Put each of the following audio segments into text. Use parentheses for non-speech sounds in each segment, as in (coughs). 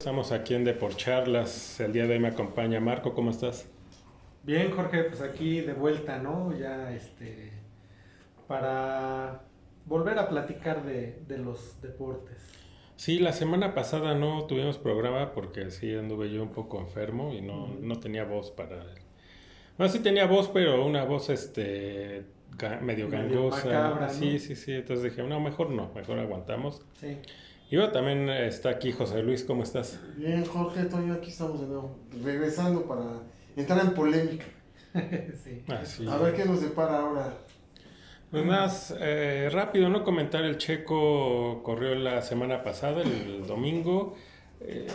Estamos aquí en Deporcharlas. El día de hoy me acompaña Marco. ¿Cómo estás? Bien, Jorge, pues aquí de vuelta, ¿no? Ya este. Para volver a platicar de, de los deportes. Sí, la semana pasada no tuvimos programa porque sí anduve yo un poco enfermo y no, no tenía voz para. No, sí tenía voz, pero una voz este medio Medio gangosa. macabra, ¿no? Sí, sí, sí. Entonces dije, no, mejor no, mejor aguantamos. Sí. Y bueno, también está aquí José Luis, ¿cómo estás? Bien, Jorge, Toño, aquí estamos de nuevo, regresando para entrar en polémica. (laughs) sí. Ah, sí. A ver qué nos depara ahora. Pues más eh, rápido, ¿no? Comentar el checo corrió la semana pasada, el domingo. Eh,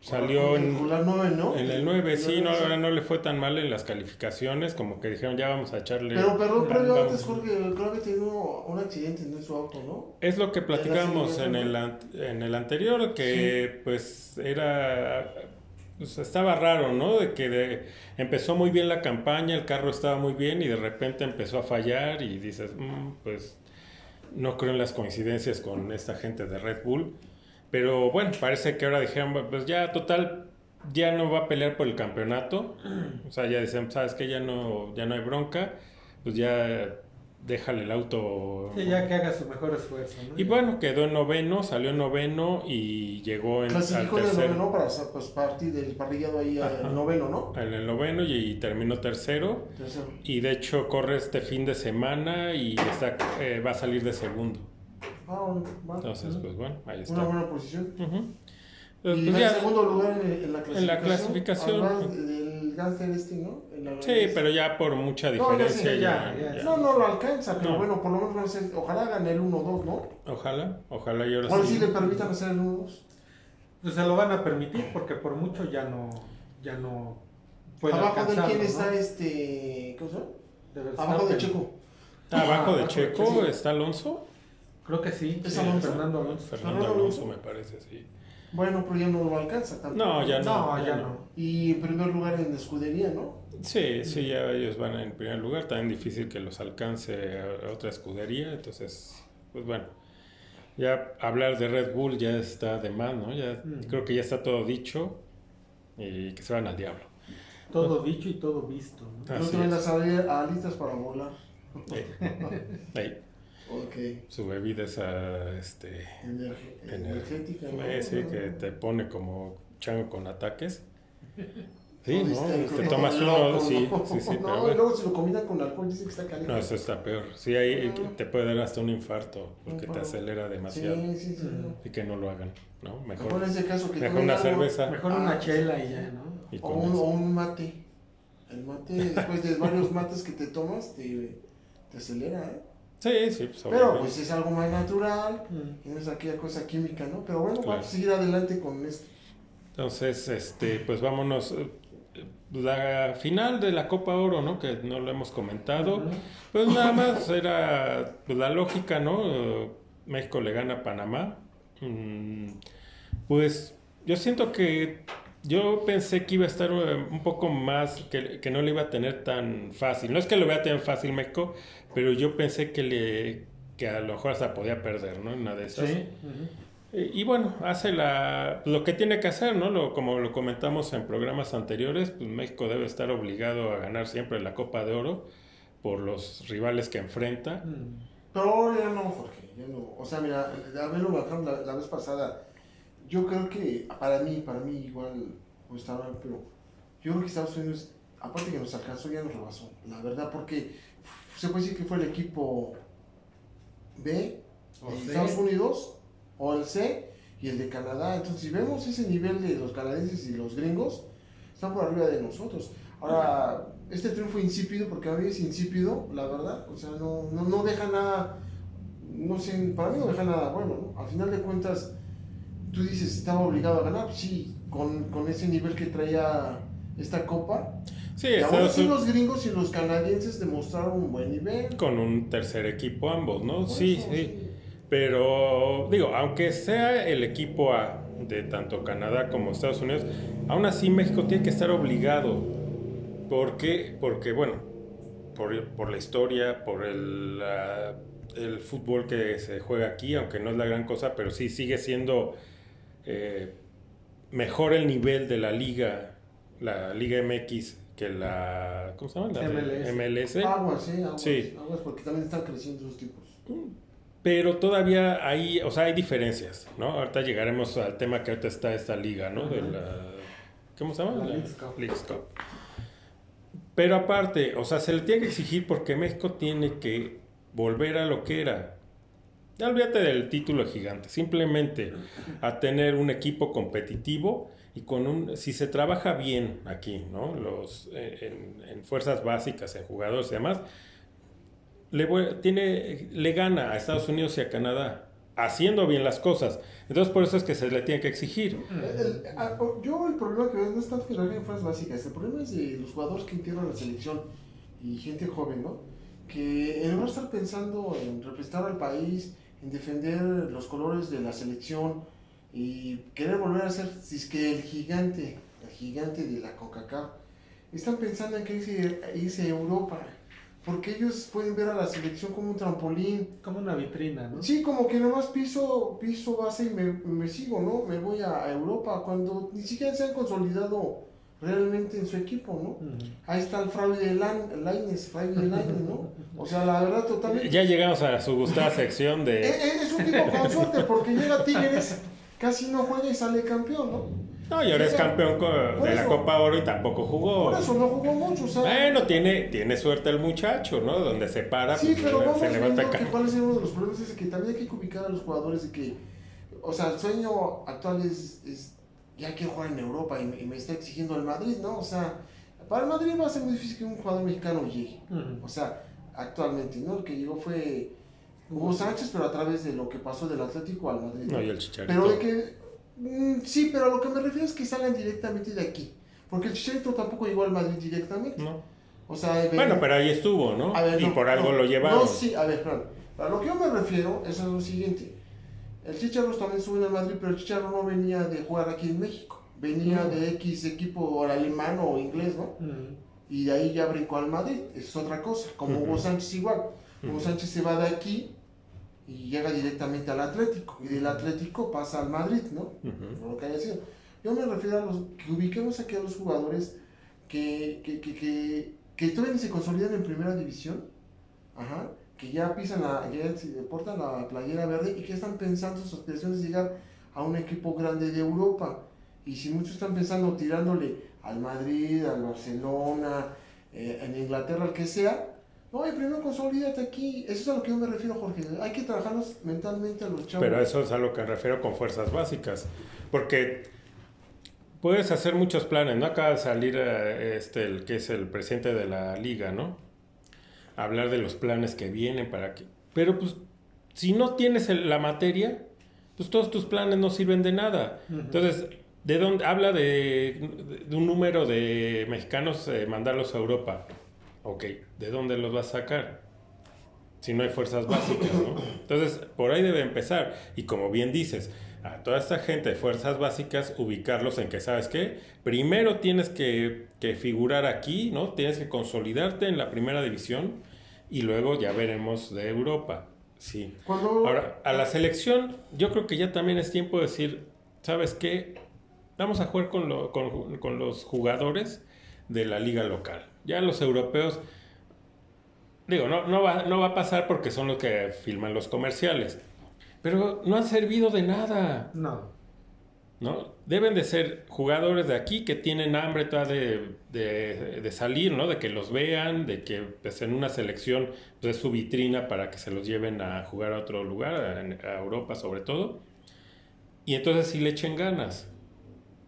salió en, Jugar 9, ¿no? en el 9, sí, no, ahora no le fue tan mal en las calificaciones, como que dijeron ya vamos a echarle. Pero, perdón, vamos. antes, Jorge, creo que tuvo un accidente en su auto, ¿no? Es lo que platicábamos en el, en el anterior, que pues era, pues estaba raro, ¿no? De que de- empezó muy bien la campaña, el carro estaba muy bien y de repente empezó a fallar y dices, "Mm, pues no creo en las coincidencias con esta gente de Red Bull. Pero bueno, parece que ahora dijeron, pues ya total, ya no va a pelear por el campeonato. O sea, ya dicen, sabes que ya no, ya no hay bronca, pues ya déjale el auto. Sí, ya que haga su mejor esfuerzo, ¿no? Y bueno, quedó en noveno, salió en noveno y llegó en, al Clasificó en el tercero. noveno para pues, partir del parrillado ahí Ajá. al noveno, ¿no? En el noveno y, y terminó tercero. Tercero. Y de hecho corre este fin de semana y está, eh, va a salir de segundo. Ah, bueno. Entonces, pues bueno, ahí está. Una buena posición. Ujú. Y Entonces, va pues, ya- en segundo lugar en, en la clasificación. En la clasificación. Además del Gánster este, ¿no? En la- sí, pero ya por mucha No, ya diferencia. sé, ya- ya, ya. ya. No, no lo alcanza, pero No. bueno, por lo menos van a ser- ojalá gane el 1-2, ¿no? Ojalá, ojalá yo Ahora sí le permitan hacer el 1-2. Pues se lo van a permitir porque por mucho ya no, ya no puede Abajo de quién ¿no? está este. ¿Cómo se llama? De Verstappen. Abajo de Checo. Ah, Abajo de Ah, Checo está Alonso. Creo que sí. ¿Es sí, Alonso? Fernando Alonso. Fernando Alonso Alonso. me parece, sí. Bueno, pero ya no lo alcanza tampoco. No, ya no. No, ya no. Y en primer lugar en escudería, ¿no? Sí, sí, ya ellos van en primer lugar. También difícil que los alcance a otra escudería. Entonces, pues bueno, ya hablar de Red Bull ya está de más, ¿no? Ya Mm. creo que ya está todo dicho y que se van al diablo. Todo dicho y todo visto. ¿no? No Así salir alitas para volar. (laughs) Ahí, ahí, ok. su bebida esa, este, Energe- Ener- energética, ¿no? eh, sí, que te pone como chango con ataques. (laughs) Sí, No, histérico, Te tomas loco, uno, sí, no. sí, sí, pero (laughs) No, y bueno. luego si lo combinan con alcohol dicen que está caliente. No, eso está peor. Sí, ahí Ah. te puede dar hasta un infarto porque te acelera sí, demasiado. sí, sí. no. Y que no lo hagan, ¿no? Mejor Mejor, ese caso que mejor una algo, cerveza Mejor Ah, una sí. chela y ya, ¿no? y O un, o un mate. El mate, después de varios mates que te tomas, te, te acelera, ¿eh? Sí, sí, pues Pero pues es algo más natural, Mm. y no es aquella cosa química, ¿no? Pero bueno, Claro. vamos a seguir adelante con esto. Entonces, este, pues vámonos. eh, La final de la Copa Oro, ¿no? Que no lo hemos comentado. Pues nada más era pues, la lógica, ¿no? México le gana a Panamá. Mm, Pues yo siento que yo pensé que iba a estar eh, un poco más, que, que no le iba a tener tan fácil. No es que lo vea tan fácil México, pero yo pensé que le que a lo mejor hasta podía perder, ¿no? En una de esas. Sí. Eh, Y bueno, hace la, lo que tiene que hacer, ¿no? Lo, como lo comentamos en programas anteriores, pues México debe estar obligado a ganar siempre la Copa de Oro por los rivales que enfrenta. Mm. Pero ahora ya no, Jorge, ya no. O sea, mira, a ver lo marcaron la, la vez pasada. Yo creo que, para mí, para mí igual, pues está mal, pero yo creo que Estados Unidos, aparte que nos alcanzó, ya nos rebasó. La verdad, porque se puede decir que fue el equipo B O de C. Estados Unidos, o el C, y el de Canadá. Entonces, si vemos ese nivel de los canadienses y los gringos, están por arriba de nosotros. Ahora, este triunfo insípido, porque a mí es insípido, la verdad, o sea, no, no, no deja nada, no sé, para mí no deja nada bueno, ¿no? Al final de cuentas, tú dices, estaba obligado a ganar, sí, con, con ese nivel que traía esta copa. Sí, y aún así los gringos y los canadienses demostraron un buen nivel. con un tercer equipo ambos, ¿no? Sí, eso, sí. Pero digo, aunque sea el equipo A de tanto Canadá como Estados Unidos, aún así México tiene que estar obligado. ¿Por qué? Porque, bueno, por, por la historia, por el, la- el fútbol que se juega aquí, aunque no es la gran cosa, pero sí sigue siendo eh, mejor el nivel de la liga, la Liga MX, que la, ¿cómo se llama? La MLS. MLS. Aguas, ¿eh? Aguas, Sí. aguas, porque también están creciendo esos tipos. Pero todavía hay, o sea, hay diferencias, ¿no? Ahorita llegaremos al tema que ahorita está esta liga, ¿no? De la, ¿cómo se llama? La Leagues Cup. Leagues Cup. Pero aparte, o sea, se le tiene que exigir porque México tiene que volver a lo que era. Ya olvídate del título gigante, simplemente a tener un equipo competitivo y con un, si se trabaja bien aquí, ¿no? Los, eh, en, en fuerzas básicas, en jugadores y demás, le, voy- tiene, le gana a Estados Unidos y a Canadá, haciendo bien las cosas. Entonces por eso es que se le tiene que exigir. El- ah, oh, yo el problema que veo no es tanto que liga en fuerzas básicas, el problema es de los jugadores que integran la selección y gente joven, ¿no? Que en lugar de estar pensando en representar al país, en defender los colores de la selección y querer volver a ser, si es que el gigante, el gigante de la CONCACAF, están pensando en que irse, irse a Europa, porque ellos pueden ver a la selección como un trampolín, Como una vitrina, ¿no? Sí, como que nomás piso, piso base y me, me sigo, ¿no? Me voy a, a Europa cuando ni siquiera se han consolidado realmente en su equipo, ¿no? Ahí está el Fraude Laines, Fraude Laines, ¿no? (laughs) O sea, la verdad, totalmente. Ya llegamos a su gustada sección Eh, de... eh, Es un tipo con suerte porque llega Tigres, casi no juega y sale campeón, ¿no? No, y ahora es campeón de la. Copa Oro y tampoco jugó. Por eso no jugó mucho, o sea. Bueno, tiene, tiene suerte el muchacho, ¿no? Donde se para, Sí, pues, pero vamos se levanta que cuál es uno de los problemas es que también hay que ubicar a los jugadores de que, o sea, el sueño actual es, es ya quiero jugar en Europa y me, y me está exigiendo el Madrid, ¿no? O sea, para el Madrid va a ser muy difícil que un jugador mexicano llegue, o sea, actualmente, ¿no? El que llegó fue Hugo Sánchez, pero a través de lo que pasó del Atlético al Madrid. No, y el chicharito. Pero de que, mm, sí, pero a lo que me refiero es que salgan directamente de aquí, porque el Chicharito tampoco llegó al Madrid directamente, No. o sea, Bueno, pero ahí estuvo, ¿no? a ver, y no, por algo no, lo llevaron. No, sí, a ver, espérame. A lo que yo me refiero es a lo siguiente. El Chicharro también en el Madrid, pero el Chicharro no venía de jugar aquí en México. Venía No. de X equipo alemán o inglés, ¿no? Y de ahí ya brincó al Madrid. Es otra cosa. Como Ujú. Hugo Sánchez igual. Hugo. Sánchez se va de aquí y llega directamente al Atlético. Y del Atlético pasa al Madrid, ¿no? Ujú. por lo que haya sido. Yo me refiero a los que ubiquemos aquí a los jugadores que, que, que, que, que todavía se consolidan en primera división, ajá, que ya pisan la, ya se portan la playera verde y que están pensando sus aspiraciones de llegar a un equipo grande de Europa. Y si muchos están pensando tirándole al Madrid, al Barcelona, eh, en Inglaterra, al que sea, no, y primero consolídate aquí. Eso es a lo que yo me refiero, Jorge. Hay que trabajarlos mentalmente a los chavos. Pero eso es a lo que me refiero con fuerzas básicas. Porque puedes hacer muchos planes, ¿no? Acaba de salir eh, este, el que es el presidente de la liga, ¿no? Hablar de los planes que vienen para que... Pero pues, si no tienes el- la materia, pues todos tus planes no sirven de nada. Entonces, ¿de dónde? Habla de, de un número de mexicanos eh, mandarlos a Europa. Ok, ¿de dónde los vas a sacar? Si no hay fuerzas básicas, ¿no? Entonces, por ahí debe empezar. Y como bien dices, a toda esta gente de fuerzas básicas, ubicarlos en que, ¿sabes qué? Primero tienes que, que figurar aquí, ¿no? Tienes que consolidarte en la primera división y luego ya veremos de Europa. Sí. Cuando, Ahora, a la selección, yo creo que ya también es tiempo de decir, ¿sabes qué? Vamos a jugar con, lo- con- con los jugadores de la liga local. Ya los europeos, digo, no, no, va, no va a pasar porque son los que filman los comerciales, pero no han servido de nada. No. ¿no? Deben de ser jugadores de aquí que tienen hambre de, de- de salir, ¿no? De que los vean, de que pues, en una selección pues, es su vitrina para que se los lleven a jugar a otro lugar, a, a Europa sobre todo. Y entonces sí le echen ganas,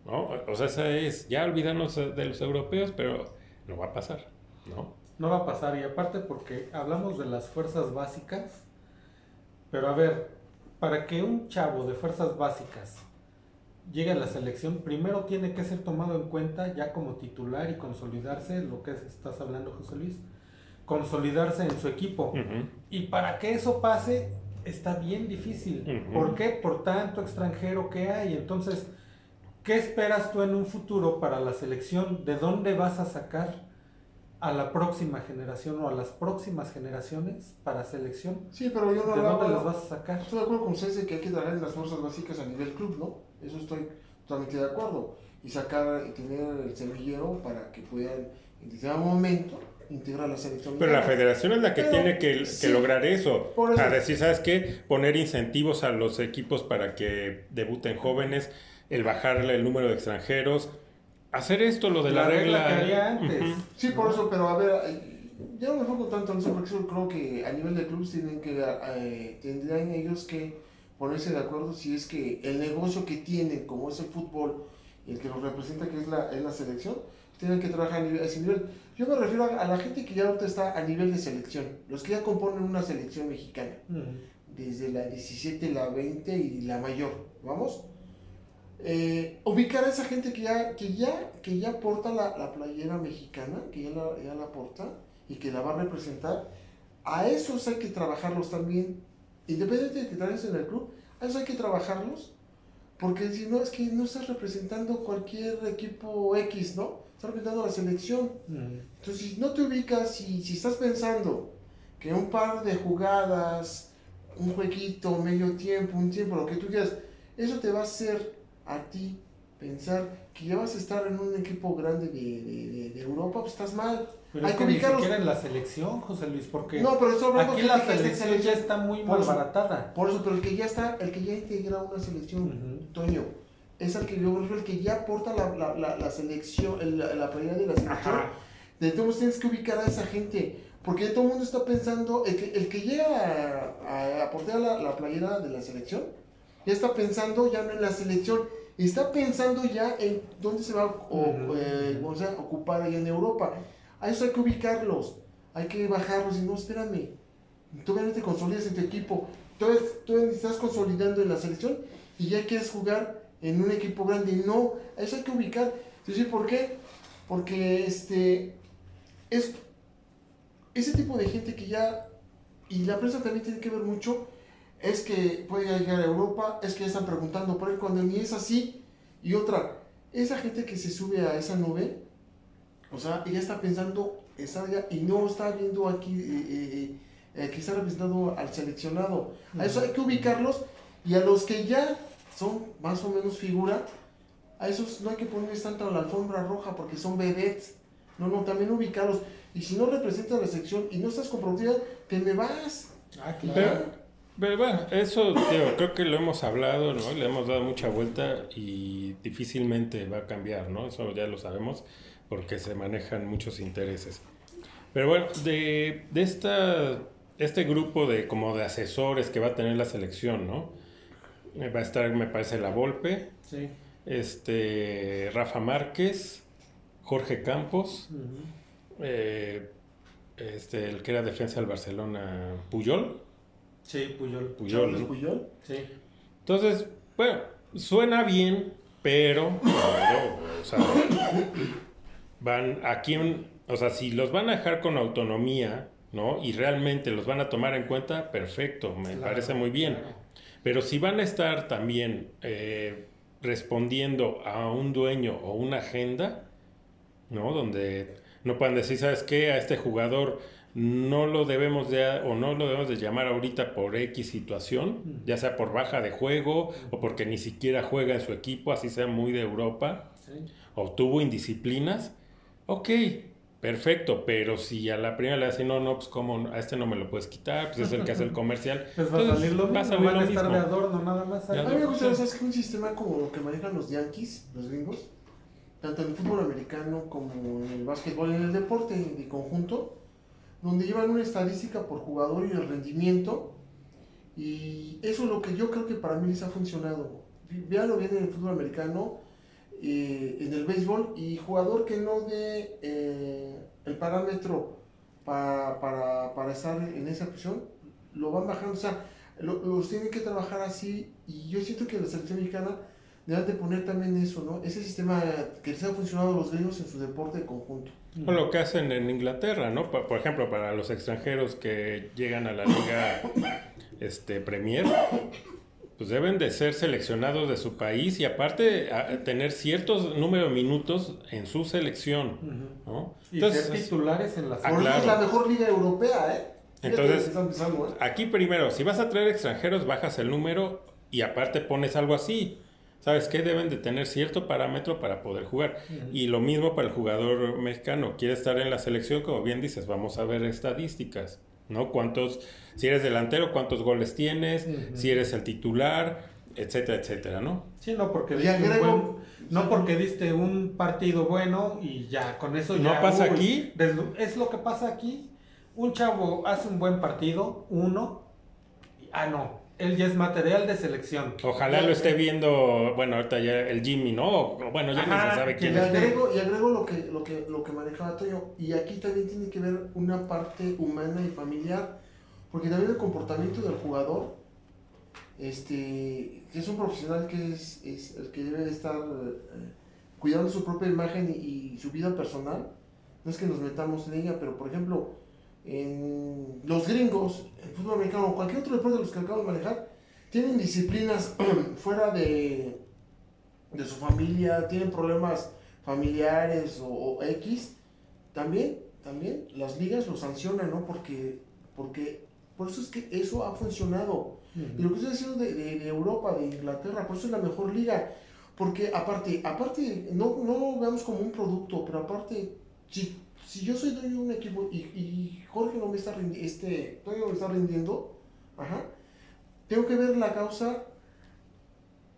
¿no? O sea, esa es, ya olvidarnos de los europeos, pero no va a pasar, ¿no? No va a pasar. Y aparte porque hablamos de las fuerzas básicas. Pero a ver, para que un chavo de fuerzas básicas llegue a la selección, primero tiene que ser tomado en cuenta ya como titular y consolidarse, lo que estás hablando José Luis, consolidarse en su equipo. Y para que eso pase, está bien difícil. Ujú. ¿Por qué? Por tanto extranjero que hay. Entonces, ¿qué esperas tú en un futuro para la selección? ¿De dónde vas a sacar a la próxima generación o a las próximas generaciones para selección? Sí, pero yo no ¿De dónde las vas a sacar? Estoy de acuerdo con ustedes de que hay que trabajar en las fuerzas básicas a nivel club, ¿no? Eso estoy totalmente de acuerdo. Y sacar, y tener el semillero para que puedan en determinado momento integrar la selección. Pero la federación es la que Pero, tiene que, que sí, lograr eso. por eso. A decir, ¿sabes qué? Poner incentivos a los equipos para que debuten jóvenes, el bajarle el número de extranjeros. Hacer esto, lo de la, La regla regla. que había antes. Sí, por eso, pero a ver, ya no me enfoco tanto en eso, porque yo creo que a nivel de clubes tienen que, eh, tendrían ellos que ponerse de acuerdo si es que el negocio que tienen, como es el fútbol, y el que los representa, que es la, es la selección, tienen que trabajar a, nivel- a ese nivel. Yo me refiero a, a la gente que ya ahorita está a nivel de selección, los que ya componen una selección mexicana, desde la 17, la 20 y la mayor, ¿vamos? Eh, ubicar a esa gente que ya, que ya, que ya porta la, la playera mexicana, que ya la, ya la porta y que la va a representar, a esos hay que trabajarlos también, independientemente de que trabajes en el club, a esos hay que trabajarlos, porque si no, es que no estás representando cualquier equipo X, ¿no? Estás representando a la selección. Ujú. Entonces, si no te ubicas, si, si estás pensando que un par de jugadas, un jueguito, medio tiempo, un tiempo, lo que tú quieras, eso te va a hacer a ti pensar que ya vas a estar en un equipo grande de, de- de- Europa, pues estás mal. Pero Hay es que que ni siquiera en la selección, José Luis, porque No, pero hablando aquí la en selección ya está muy Por eso. malbaratada. Por eso, pero el que ya está, el que ya integra una selección, Ujú. Toño, es el que yo refiero, el que ya aporta la, la, la, la selección, el- la, la playera de la selección. Ajá. De todos tienes que ubicar a esa gente. Porque todo el mundo está pensando, el que, el que llega a, a, a portear la, la playera de la selección, ya está pensando ya no en la selección, está pensando ya en dónde se va a o- eh, o sea, ocupar allá en Europa. A eso hay que ubicarlos, hay que bajarlos y no, espérame, todavía no te consolidas en tu equipo, todavía, todavía estás consolidando en la selección y ya quieres jugar en un equipo grande. No, a eso hay que ubicar. Entonces, ¿por qué? Porque este es ese tipo de gente que ya, y la prensa también tiene que ver mucho, es que puede llegar a Europa, es que ya están preguntando por él cuando ni es así. Y otra, esa gente que se sube a esa nube, o sea, ella está pensando, está allá y no está viendo aquí eh, eh, eh, que está representando al seleccionado. A eso hay que ubicarlos y a los que ya son más o menos figura, a esos no hay que ponerles tanto a la alfombra roja porque son vedettes. No, no, también ubicarlos. Y si no representas la sección y no estás comprometida, te me vas. Ah, claro. pero bueno, eso digo, creo que lo hemos hablado, ¿no? Le hemos dado mucha vuelta y difícilmente va a cambiar, ¿no? Eso ya lo sabemos porque se manejan muchos intereses. Pero bueno, de, de esta, este grupo de como de asesores que va a tener la selección, ¿no? Eh, Va a estar, me parece, La Volpe, Sí. este, Rafa Márquez, Jorge Campos, Ujú. eh, este, el que era defensa del Barcelona, Puyol. Sí, Puyol. Puyol. Puyol. Sí. Entonces, bueno, suena bien, pero, pero, o sea, van aquí, o sea, si los van a dejar con autonomía, ¿no? Y realmente los van a tomar en cuenta, perfecto, me Claro, parece muy bien. claro. Pero si van a estar también eh, respondiendo a un dueño o una agenda, ¿no? Donde no puedan decir, ¿sabes qué? A este jugador no lo debemos de, o no lo debemos de llamar ahorita por X situación, ya sea por baja de juego o porque ni siquiera juega en su equipo, así sea muy de Europa, Sí. o tuvo indisciplinas, ok, perfecto, pero si a la primera le dicen, no, no, pues como a este no me lo puedes quitar, pues es el que hace el (laughs) comercial, Pues va a salir lo a mismo, salir van a estar de mismo. adorno nada más. A mí me gusta. ¿sabes qué? Un sistema como lo que manejan los Yankees, los gringos, tanto en el fútbol americano como en el básquetbol, en el deporte de conjunto, donde llevan una estadística por jugador y el rendimiento. Y eso es lo que yo creo que para mí les ha funcionado. Veanlo bien en el fútbol americano, eh, en el béisbol, y jugador que no dé eh, el parámetro para, para, para estar en esa posición, lo van bajando. O sea, lo- los tienen que trabajar así y yo siento que la selección mexicana debe de poner también eso, ¿no? Ese sistema que les ha funcionado a los gringos en su deporte de conjunto. O lo que hacen en Inglaterra, ¿no? Por ejemplo, para los extranjeros que llegan a la liga este, Premier, pues deben de ser seleccionados de su país y aparte a- tener ciertos número de minutos en su selección. Y Entonces, ser titulares en la Ah, Por eso es claro. la mejor liga europea, ¿eh? Entonces- ¿eh? aquí primero, si vas a traer extranjeros, bajas el número y aparte pones algo así. ¿Sabes qué? Deben de tener cierto parámetro para poder jugar. Y lo mismo para el jugador mexicano. Quiere estar en la selección, como bien dices, vamos a ver estadísticas, ¿no? ¿Cuántos, si eres delantero, cuántos goles tienes, si eres el titular, etcétera, etcétera, ¿no? Sí, no porque diste, un buen- no porque diste un partido bueno y ya, con eso ¿No ya... pasa uy, aquí? Es lo que pasa aquí. Un chavo hace un buen partido, uno, y- ah, no, él ya es material de selección. Ojalá lo esté viendo, bueno, ahorita ya el Jimmy, ¿no? O- Bueno, ya Ajá, ni se sabe quién Y es. le- agrego, y agrego lo que, lo que, lo que manejaba Toño. Y aquí también tiene que ver una parte humana y familiar. Porque también el comportamiento del jugador, este, que es un profesional que es, es el que debe de estar eh, cuidando su propia imagen y, y su vida personal. No es que nos metamos en ella, pero por ejemplo, en los gringos, el fútbol americano o cualquier otro deporte de los que acabo de manejar, tienen disciplinas (clears throat) fuera de, de su familia, tienen problemas familiares o, o X, también, también las ligas lo sancionan, ¿no? Porque, porque por eso es que eso ha funcionado. Y lo que estoy diciendo de, de- de Europa, de Inglaterra, por eso es la mejor liga. Porque aparte, aparte, no, no lo veamos como un producto, pero aparte, si, si yo soy dueño de un equipo y, y Jorge no me está rindiendo, este, no me está rindiendo, ajá, tengo que ver la causa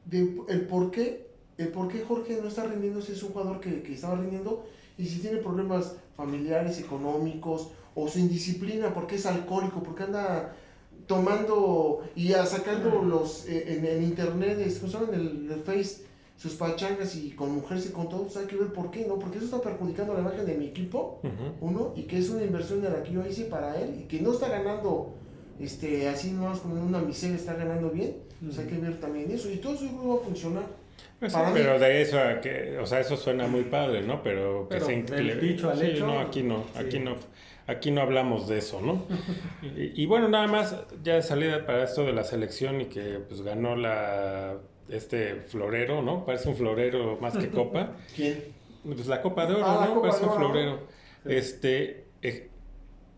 de el por qué, el por qué Jorge no está rindiendo si es un jugador que, que estaba rindiendo y si tiene problemas familiares, económicos o su indisciplina, porque es alcohólico, porque anda tomando y a- sacando los eh, en, en internet, en el, el Face, sus pachangas y con mujeres y con todo, pues hay que ver por qué, ¿no? Porque eso está perjudicando la imagen de mi equipo, uno, y que es una inversión de la que yo hice para él y que no está ganando este así nomás como una miseria está ganando bien, pues hay que ver también eso y todo eso va a funcionar. Pues sí, pero de eso a que, o sea, eso suena muy padre, ¿no? Pero que se del dicho al sí, hecho, no, aquí no, sí. aquí no, aquí no hablamos de eso, ¿no? (laughs) y, y bueno, nada más, ya de salida para esto de la selección y que pues ganó la este florero, ¿no? Parece un florero más que copa. (laughs) ¿Quién? Pues la Copa de Oro, Ah, ¿no? Parece un florero. Este, eh,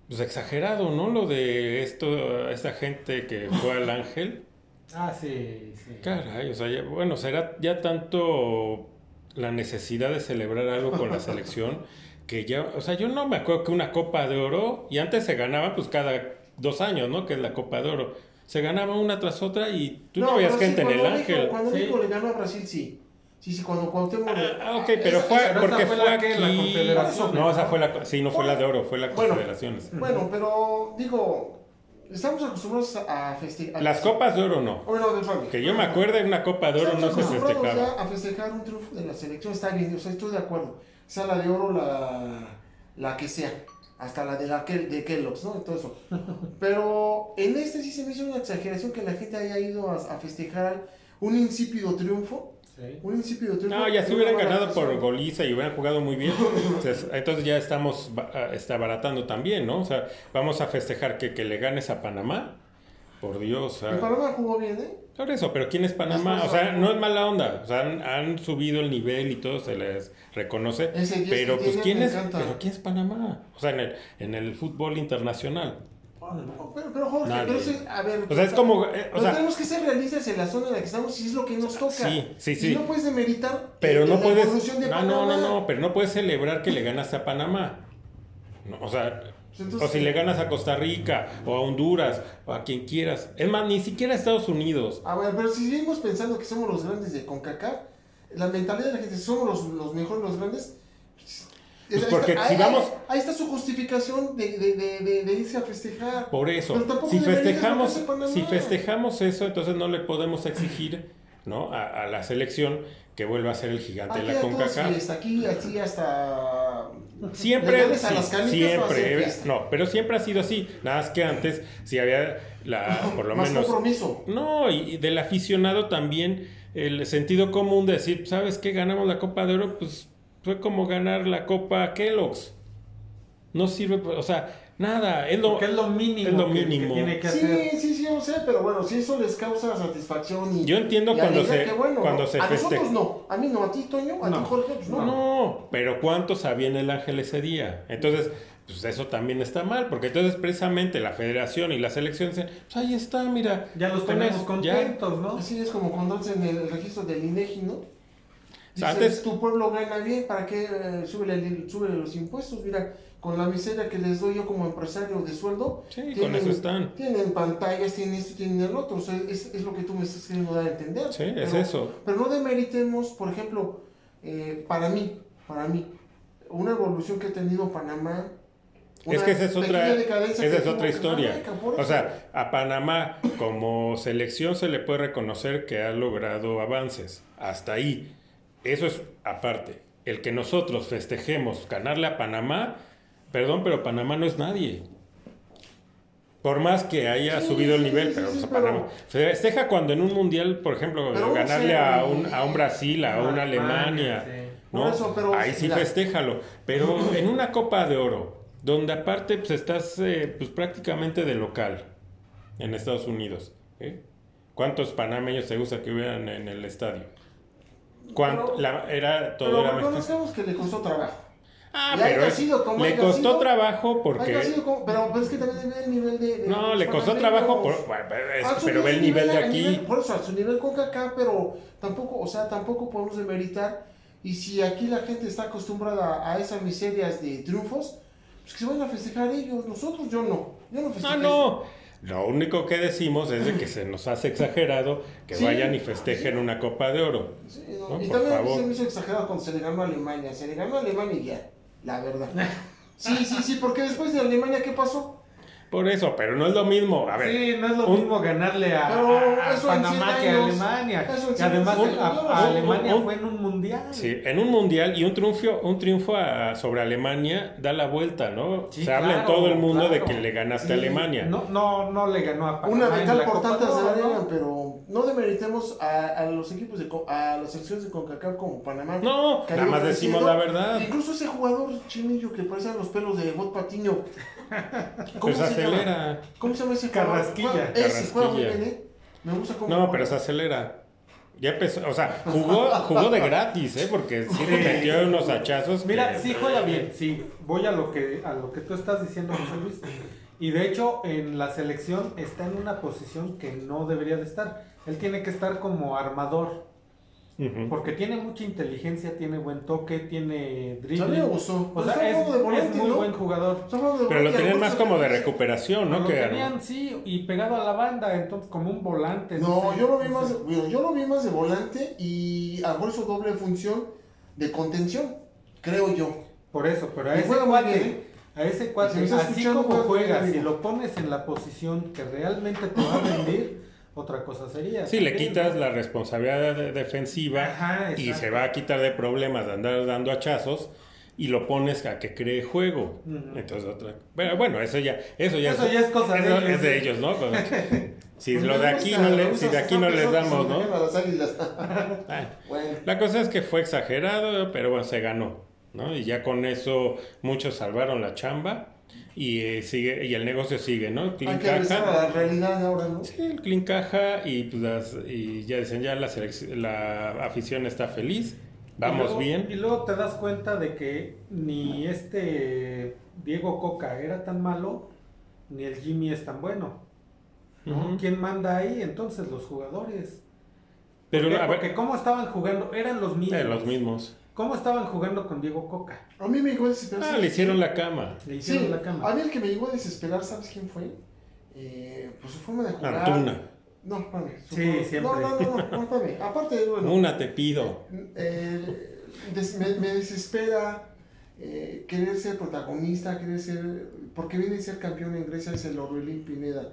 pues exagerado, ¿no? Lo de esto, esta gente que fue al Ángel. (laughs) Ah, sí, sí. Caray, o sea, ya- bueno, será ya tanto la necesidad de celebrar algo con la selección (laughs) que ya, o sea, yo no me acuerdo que una Copa de Oro, y antes se ganaba pues cada dos años, ¿no? Que es la Copa de Oro. Se ganaba una tras otra y tú no, veías pero sí, gente en el México- Ángel. Cuando Sí. México le ganó a Brasil, sí. Sí, sí, cuando Cuauhtémoc... le- Ah, ok, pero fue esa- pero porque fue fue la que, la aquí. Confederación, No, esa fue la, sí, no fue la de oro, fue la Bueno. Confederaciones. Bueno, pero digo, estamos acostumbrados a festejar. Las copas de oro no. Bueno, de Fabi. Que yo me acuerde, una copa de oro no se Estamos acostumbrados festejaba. ya a festejar un triunfo de la selección, está bien, o sea, estoy de acuerdo. Sea la de oro, la, la que sea, hasta la de, la Kel- de Kellogg's, ¿no? Y todo eso. (laughs) Pero en este sí se me hizo una exageración que la gente haya ido a, a festejar un insípido triunfo. Sí. Un insípido triunfo. No, ya si hubieran ganado por goliza y hubieran jugado muy bien, entonces, (laughs) entonces ya estamos ah, está abaratando también, ¿no? O sea, vamos a festejar que, que le ganes a Panamá. Por Dios, El Panamá jugó bien, ¿eh? por eso, pero ¿quién es Panamá? O sea, no es mala onda, o sea, han, han subido el nivel y todo se les reconoce, Ese 10 pero pues ¿quién es, pero quién es Panamá? O sea, en el, en el fútbol internacional. Pero, pero Jorge, pero a ver. O sea, es como, eh, o sea, tenemos que ser realistas en la zona en la que estamos y es lo que nos toca. Sí, sí, Y sí. no puedes demeritar Pero no la puedes. de No, no, Panamá. no, no, pero no puedes celebrar que le ganaste a Panamá. No, o sea, entonces- o si le ganas a Costa Rica, o a Honduras, o a quien quieras. Es más, ni siquiera a Estados Unidos. A ver, pero si seguimos pensando que somos los grandes de CONCACAF, la mentalidad de la gente, somos los, los mejores, los grandes. Pues ahí porque está, si ahí- vamos- Ahí, ahí está su justificación de, de, de, de- irse a festejar. Por eso, Pero tampoco si festejamos, si festejamos eso, entonces no le podemos exigir ¿no? a, a la selección que vuelva a ser el gigante Aquí de la CONCACAF. aquí, así hasta... Siempre, sí, siempre, no, pero siempre ha sido así. Nada más que antes, si había la, por lo Más menos, compromiso. No, y y del aficionado también el sentido común de decir, ¿sabes qué? Ganamos la Copa de Oro, pues fue como ganar la Copa Kellogg's. No sirve, pues, o sea, Nada, es lo, es lo mínimo, es lo que- que mínimo. tiene que hacer. Sí, sí, sí, yo sé, pero bueno, si eso les causa satisfacción y. Yo entiendo y cuando se- bueno, cuando ¿no? se A feste- nosotros no, a mí no, a ti, Toño, a No. ti, Jorge, pues no. No, pero ¿cuántos había en el Ángel ese día? Entonces, pues eso también está mal, porque entonces precisamente la federación y la selección dicen, pues ahí está, mira. Ya los tenemos contentos, ¿no? Así es como cuando hacen el registro del INEGI, ¿no? Dices, Antes- tu pueblo gana bien, ¿para qué eh, súbele, el- súbele los impuestos? Mira, con la miseria que les doy yo como empresario de sueldo, Sí, con eso están. Tienen pantallas, tienen esto, tienen el otro. O sea, es, es lo que tú me estás queriendo dar a entender. Sí, es Pero- eso. Pero no demeritemos, por ejemplo, eh, para mí, para mí, una evolución que ha tenido Panamá. Es que esa es otra, esa que es otra historia. O sea, a Panamá como selección se le puede reconocer que ha logrado avances. Hasta ahí. Eso es aparte. El que nosotros festejemos ganarle a Panamá, perdón, pero Panamá no es nadie. Por más que haya Sí, subido el nivel, sí, pero, sí, o sea, pero- Panamá festeja cuando en un mundial, por ejemplo, Pero ganarle a un, a un Brasil, a una Alemania, Alemania. ¿no? Eso, pero, Ahí sí mira. festéjalo. Pero (laughs) en una Copa de Oro, donde aparte pues estás eh, pues prácticamente de local en Estados Unidos. ¿eh? ¿Cuántos panameños te gusta que hubieran en el estadio? ¿Cuánto? Pero- La- era todo Pero era mexicano. reconozcamos que le costó trabajo. Ah, pero sido como le costó sido, trabajo porque sido como- pero, pero es que también ve el nivel de. de no le costó trabajo por, bueno, es- pero ve el nivel de aquí. nivel- por eso, a su nivel con Kaká, pero tampoco, o sea, tampoco podemos demeritar. Y si aquí la gente está acostumbrada a esas miserias de triunfos, pues que se van a festejar ellos. Nosotros, yo no. Yo no Ah, festejo. no. Lo único que decimos es de que se nos hace exagerado que Sí, vayan y festejen una Copa de Oro. Sí, no, No, y por también favor. se me hizo exagerado cuando se le ganó a Alemania. Se le ganó a Alemania y ya, la verdad. Sí, sí, sí, porque después de Alemania, ¿qué pasó? Por eso, pero no es lo mismo. A ver, Sí, no es lo un- mismo ganarle a, a- a Panamá 100 que a Alemania. Y 100 además años, a, no a sé, Alemania un- fue en un mundial. Sí, en un mundial y un triunfo, un triunfo a- sobre Alemania da la vuelta, ¿no? Sí, Se habla en claro, todo el mundo de claro. que le ganaste a Sí, Alemania. No, no, no le ganó a Panamá. Una la por tantas de de arena, ¿no? pero no demeritemos a, a los equipos de a las secciones de CONCACAF como Panamá. No, nada más decimos la verdad. Incluso ese jugador chinillo que parecía los pelos de Bot Patiño. (laughs) ¿Cómo Pues se? Acelera. ¿Cómo se llama ese? Carrasquilla. Ese juega muy bien, ¿eh? Me gusta cómo No, juega. pero se acelera. Ya empezó, o sea, jugó, jugó de gratis, ¿eh? Porque sí le metió unos hachazos. Mira, que- sí juega bien, sí. Voy a lo que a lo que tú estás diciendo, José Luis. Y de hecho, en la selección está en una posición que no debería de estar. Él tiene que estar como armador, Porque tiene mucha inteligencia, tiene buen toque, tiene dribbling. O Pues sea, es, de muy ¿no? buen jugador. De Pero lo tenían más como de recuperación, ¿no? lo Que tenían, sí, y pegado a la banda, entonces como un volante. No, sé, yo lo vi más, bueno, yo lo vi más de volante y a su doble función de contención, creo yo. Por eso, pero a Y ese cuate, bien, ¿eh? a ese cuate, así como juegas, si lo pones en la posición que realmente te va a rendir, otra cosa sería. Sí, le quitas la responsabilidad de- defensiva Ajá, y se va a quitar de problemas de andar dando hachazos y lo pones a que cree juego. Entonces otra. Bueno, bueno, eso ya, eso ya, Eso ya es cosa de ellos. es de ellos, ¿no? Pues, (laughs) si Pues lo de aquí no le, si de aquí no les que damos, ¿no? (laughs) (laughs) La cosa es que fue exagerado, pero bueno, se ganó, ¿no? Y ya con eso muchos salvaron la chamba y eh, sigue y el negocio sigue, ¿no? Hay Clean que regresar a caja. la realidad ahora, ¿no? Sí, el clean caja y pues las, y ya dicen ya la la afición está feliz, Y vamos luego- bien. Y luego te das cuenta de que ni este Diego Coca era tan malo, ni el Jimmy es tan bueno. ¿no? ¿Quién manda ahí? Entonces los jugadores. Pero ¿Por qué? a ver, Porque cómo estaban jugando, eran los mismos. eh, los mismos. ¿Cómo estaban jugando con Diego Coca? A mí me llegó a desesperar. Ah, ¿sabes le hicieron la cama. Le Sí, hicieron la cama. a mí el que me llegó a desesperar, ¿sabes quién fue? Eh, pues su forma de jugar. Antuna. No, espérame. Sí, forma- siempre. No, no, no, no, espérame. Aparte, bueno. Una te pido. eh, des- me, me desespera eh, querer ser protagonista, querer ser. Porque viene a ser campeón en Grecia, es el Orbelín Pineda.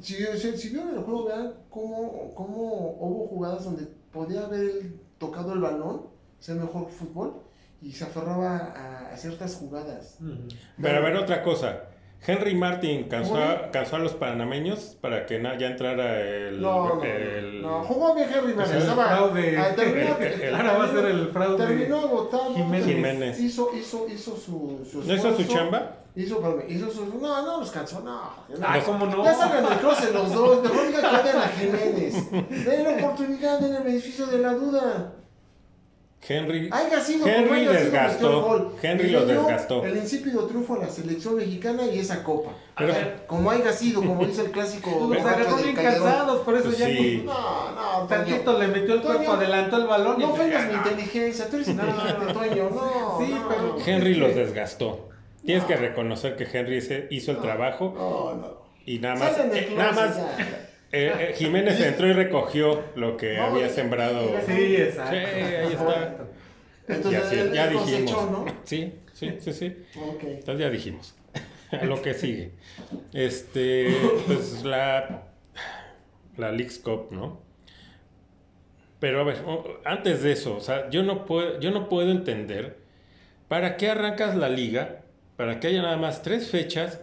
Si, si, si vieron el juego, vean cómo, cómo hubo jugadas donde podía haber tocado el balón, ser mejor fútbol, y se aferraba a, a ciertas jugadas. Ujú. Pero a ver otra cosa. Henry Martin cansó ¿Cómo a, cansó a los panameños para que na- ya entrara el... No, no, el- no, jugó bien Henry Martin. el fraude. terminó- El- el- Ahora va a ser el fraude. Terminó agotado. Jiménez. Jiménez. Hizo, hizo, hizo su, su ¿No hizo su chamba? Hizo, espérame, hizo su. No, no los cansó, no. Ah, ¿cómo no? Ya salgan del closet los dos. Mejor diga que a Jiménez. (laughs) Den la oportunidad, den el beneficio de la duda. Henry... Como Henry desgastó. Henry lo desgastó. El insípido triunfo a la selección mexicana y esa copa. A ver, Como haya sido, como dice el clásico. los agarró bien cansados, por eso Pues ya sí. No, no, tantito Toño. le metió el cuerpo, Toño, adelantó el balón y No ofendas mi Ah, inteligencia, tú eres (laughs) inteligente, Toño, no. Sí, no. pero- Henry los desgastó. Tienes que reconocer que Henry se- hizo el trabajo No, no. y nada más... Eh, nada más ya. Eh, eh, Jiménez entró y recogió lo que No, había sembrado. Sí, exacto. Sí, ahí está. Entonces, Ya, sí, dijimos. cosechó, ¿no? Sí, sí, sí, sí. Ok. Entonces ya dijimos. A (laughs) lo que sigue. Este, pues la, la Leagues Cup, ¿no? Pero a ver, antes de eso, o sea, yo no puedo, yo no puedo entender para qué arrancas la liga, para que haya nada más tres fechas,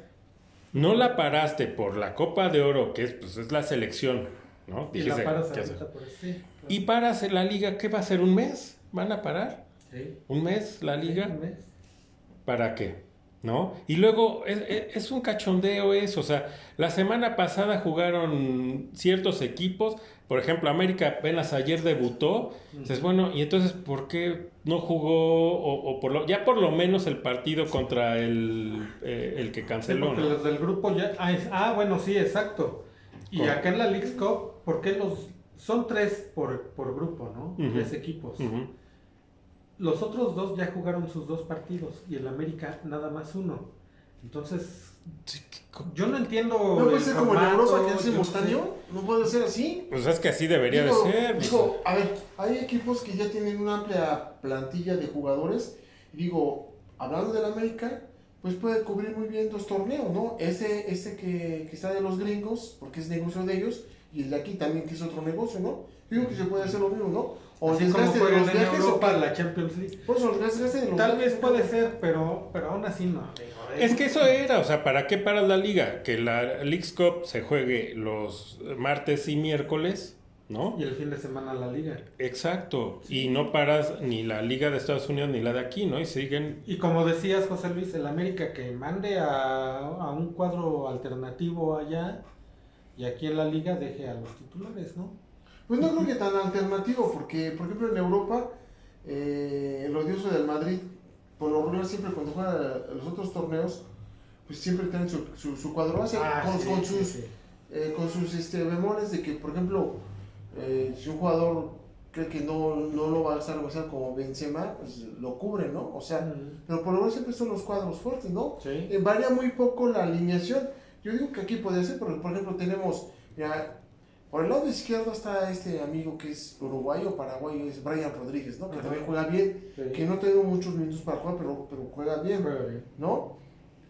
no la paraste por la Copa de Oro, que es, pues, es la selección, ¿no? Y la Dijiste, paras ¿qué ahorita hacer? por. Sí, claro. Y paras la liga, ¿qué va a ser? ¿Un mes? ¿Van a parar? Sí. ¿Un mes la liga? Sí, ¿ves? ¿Para qué? ¿No? Y luego es, es- un cachondeo eso, o sea, la semana pasada jugaron ciertos equipos, por ejemplo, América apenas ayer debutó, dices, bueno, y entonces, ¿por qué no jugó, o, o por lo, ya por lo menos el partido contra el, eh, el que Sí, canceló, porque ¿no? los del grupo ya. Ah, es- ah, bueno, sí, exacto. Y ¿Cómo? acá en la Leagues Cup, ¿por qué los.? Son tres por, por grupo, ¿no? Tres equipos. Ujú. Los otros dos ya jugaron sus dos partidos y el América nada más uno. Entonces, Sí, ¿qué co- yo no entiendo. ¿No puede ser como en Europa que es simultáneo? ¿No puede ser así? Pues es que así debería digo, de ser. pues, digo, a ver, hay equipos que ya tienen una amplia plantilla de jugadores. Y digo, hablando del América, pues puede cubrir muy bien dos torneos, ¿no? Este, este que, que está de los gringos, porque es negocio de ellos, y el de aquí también, que es otro negocio, ¿no? Digo que se puede hacer lo mismo, ¿no? O Así como desgaste de juegan los en viajes, Europa la Champions League. Por eso, desgaste de los Tal viajes, vez ¿no? puede ser, pero, pero aún así no. Es que eso era, o sea, ¿para qué paras la liga? Que la Leagues Cup se juegue los martes y miércoles, ¿no? Y el fin de semana la liga. Exacto. Y no paras ni la liga de Estados Unidos ni la de aquí, ¿no? Y siguen... Y como decías, José Luis, el América que mande a, a un cuadro alternativo allá y aquí en la liga deje a los titulares, ¿no? Pues no creo que tan alternativo, porque por ejemplo en Europa, eh, el odioso del Madrid, por lo regular siempre cuando juega los otros torneos, pues siempre tienen su, su, su cuadro base, Ah, con, sí, con sí, sus, sí. eh, con sus este, bemoles de que, por ejemplo, eh, si un jugador cree que no, no lo va a estar usar como Benzema, pues lo cubre, ¿no? O sea, pero por lo regular siempre son los cuadros fuertes, ¿no? sí. Eh, varía muy poco la alineación. Yo digo que aquí puede ser, porque por ejemplo tenemos, ya, por el lado izquierdo está este amigo que es uruguayo o paraguayo, es Brian Rodríguez, ¿no? Que Ajá. también juega bien, Sí. que no tengo muchos minutos para jugar, pero, pero juega bien, Juega bien. ¿no?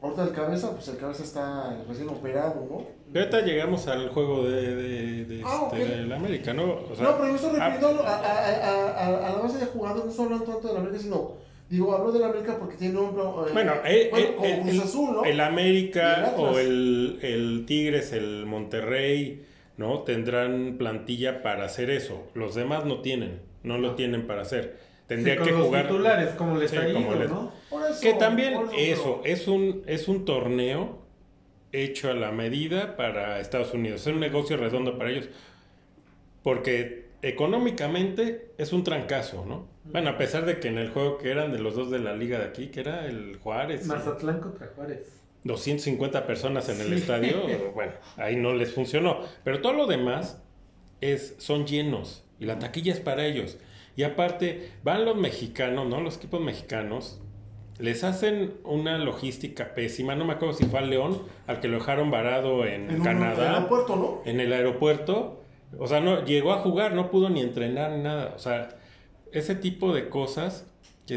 Ahorita el cabeza, pues el cabeza está recién operado, ¿no? Ahorita llegamos al juego de, de, de Ah, este, ok. del América, ¿no? O sea, no, pero yo estoy ah, refiriendo a, a, a, a- a la base de jugadores, no solo tanto de la América, sino, digo, hablo de la América porque tiene un... eh, Bueno, eh, bueno, eh, como el, Cruz el- Azul, ¿no? el América el o el, el Tigres, el Monterrey, ¿no? Tendrán plantilla para hacer eso. Los demás no tienen, no lo No. tienen para hacer. Tendría Sí, con que los jugar. titulares, como les Sí, ha ido, como les- ¿no? Por eso- Que también por eso, es un, es un torneo hecho a la medida para Estados Unidos. Es un negocio redondo para ellos. Porque económicamente es un trancazo, ¿no? Bueno, a pesar de que en el juego que eran de los dos de la liga de aquí, que era el Juárez, Mazatlán contra Juárez. 250 personas en el Sí. estadio, (laughs) bueno, ahí no les funcionó. Pero todo lo demás es, son llenos y la taquilla es para ellos. Y aparte, van los mexicanos, ¿no? Los equipos mexicanos, les hacen una logística pésima. No me acuerdo si fue al León, al que lo dejaron varado en, en un Canadá, aeropuerto, ¿no? en el aeropuerto. O sea, no llegó a jugar, no pudo ni entrenar ni nada. O sea, ese tipo de cosas, que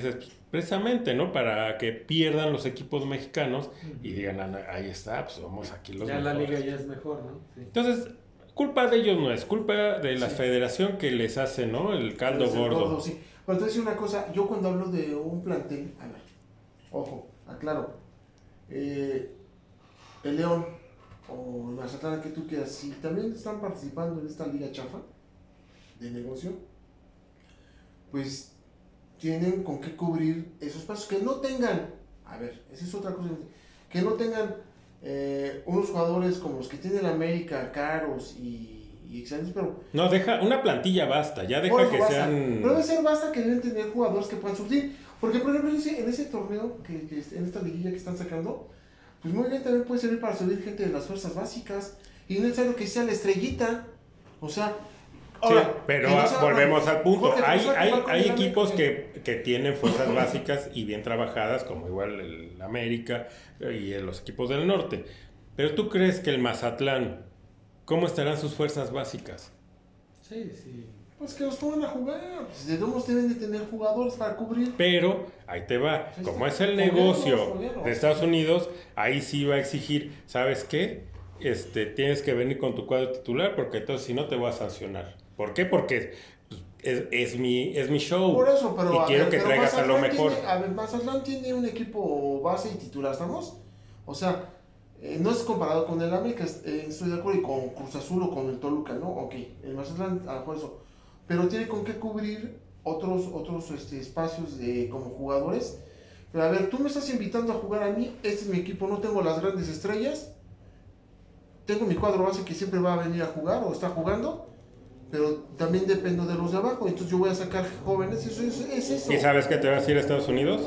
precisamente, ¿no? Para que pierdan los equipos mexicanos y digan, "Ah, ahí está, pues somos aquí los ya la mejores". liga ya es mejor, ¿no? Sí. Entonces, culpa de ellos no es, culpa de la Sí. federación que les hace, ¿no? El caldo el gordo. sí. Pero te voy a decir una cosa, yo cuando hablo de un plantel, a ver, ojo, aclaro, eh, el León o el Mazatlán que tú quieras, si también están participando en esta liga chafa de negocio, pues tienen con qué cubrir esos pasos. Que no tengan, a ver, esa es otra cosa, que no tengan eh, unos jugadores como los que tiene la América, caros y, y excelentes, pero... No, deja, una plantilla basta, ya deja que basta. sean... Pero debe ser basta que deben tener jugadores que puedan surtir. Porque, por ejemplo, en ese, en ese torneo, que, que en esta liguilla que están sacando, pues muy bien también puede servir para subir gente de las fuerzas básicas. Y no es necesario que sea la estrellita. O sea, Sí, pero no ah, volvemos al punto. Jorge, hay hay, hay equipos América. que, que tienen fuerzas básicas y bien trabajadas, como igual el América y los equipos del norte. Pero tú crees que el Mazatlán, ¿cómo estarán sus fuerzas básicas? Sí, sí. Pues que los pongan a jugar. Pues de todos deben de tener jugadores para cubrir. Pero ahí te va, Sí, como es el negocio fogueros. de Estados Unidos, ahí sí va a exigir, ¿sabes qué? Este, tienes que venir con tu cuadro titular porque entonces si no te voy a sancionar. ¿Por qué? Porque pues, es, es mi, es mi show. Por eso, pero. y a quiero ver, que traigas a lo Mazatlán mejor. tiene- a ver, Mazatlán tiene un equipo base y titular, ¿estamos? O sea, eh, no es comparado con el América, eh, estoy de acuerdo, y con Cruz Azul o con el Toluca, ¿no? Ok, el Mazatlán, a por eso. Pero tiene con qué cubrir otros, otros este, espacios de, como jugadores. Pero a ver, tú me estás invitando a jugar a mí, este es mi equipo, no tengo las grandes estrellas. Tengo mi cuadro base que siempre va a venir a jugar o está jugando. Pero también dependo de los de abajo, entonces yo voy a sacar jóvenes, eso es, es eso. ¿Y sabes que te vas a ir a Estados Unidos?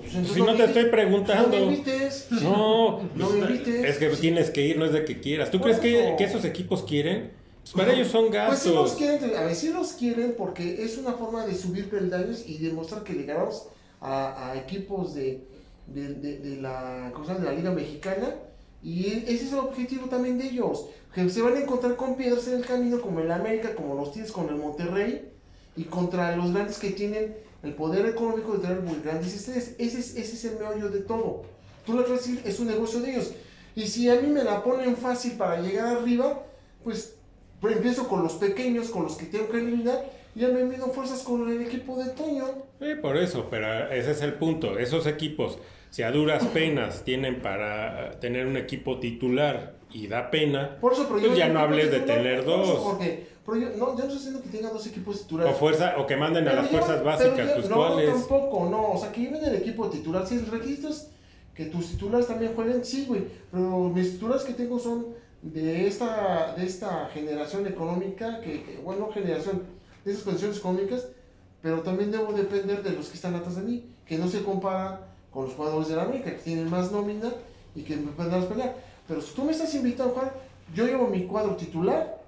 Pues entonces Si no te estoy preguntando. No me invites. No, (laughs) No me invites. es que tienes que ir, no es de que quieras. ¿Tú crees que, que esos equipos quieren? Pues para ellos son Pues sí los gastos. quieren, a ver, sí los quieren porque es una forma de subir peldaños y demostrar que le ganamos a, a equipos de, de, de- de la, de la Liga Mexicana y e- ese es el objetivo también de ellos, que se van a encontrar con piedras en el camino como el América, como los tienes con el Monterrey y contra los grandes que tienen el poder económico de traer muy grandes estrellas. Ese es, ese es el meollo de todo. Tú lo vas a es un negocio de ellos. Y si a mí me la ponen fácil para llegar arriba, pues pero empiezo con los pequeños, con los que tengo que eliminar, ya me mido fuerzas con el equipo de Toño. Sí, por eso, pero ese es el punto. Esos equipos, si a duras (clears throat) penas tienen para eh, tener un equipo titular y da pena, Por eso, pero Pues ya no hables de tener eso, dos. Porque, pero yo, no, yo no estoy diciendo que tenga dos equipos o titulares. fuerza, o que manden a las fuerzas básicas, pues no, cuáles. tampoco, no. O sea, que lleven el equipo titular. Si el requisito es que tus titulares también jueguen, sí, güey. Pero mis titulares que tengo son de esta, de esta generación económica, que, que, bueno, generación, de esas condiciones económicas, pero también debo depender de los que están atrás de mí, que no se compara con los jugadores de la América, que tienen más nómina y que me pueden dar a pelear. Pero si tú me estás invitando a jugar, yo llevo mi cuadro titular,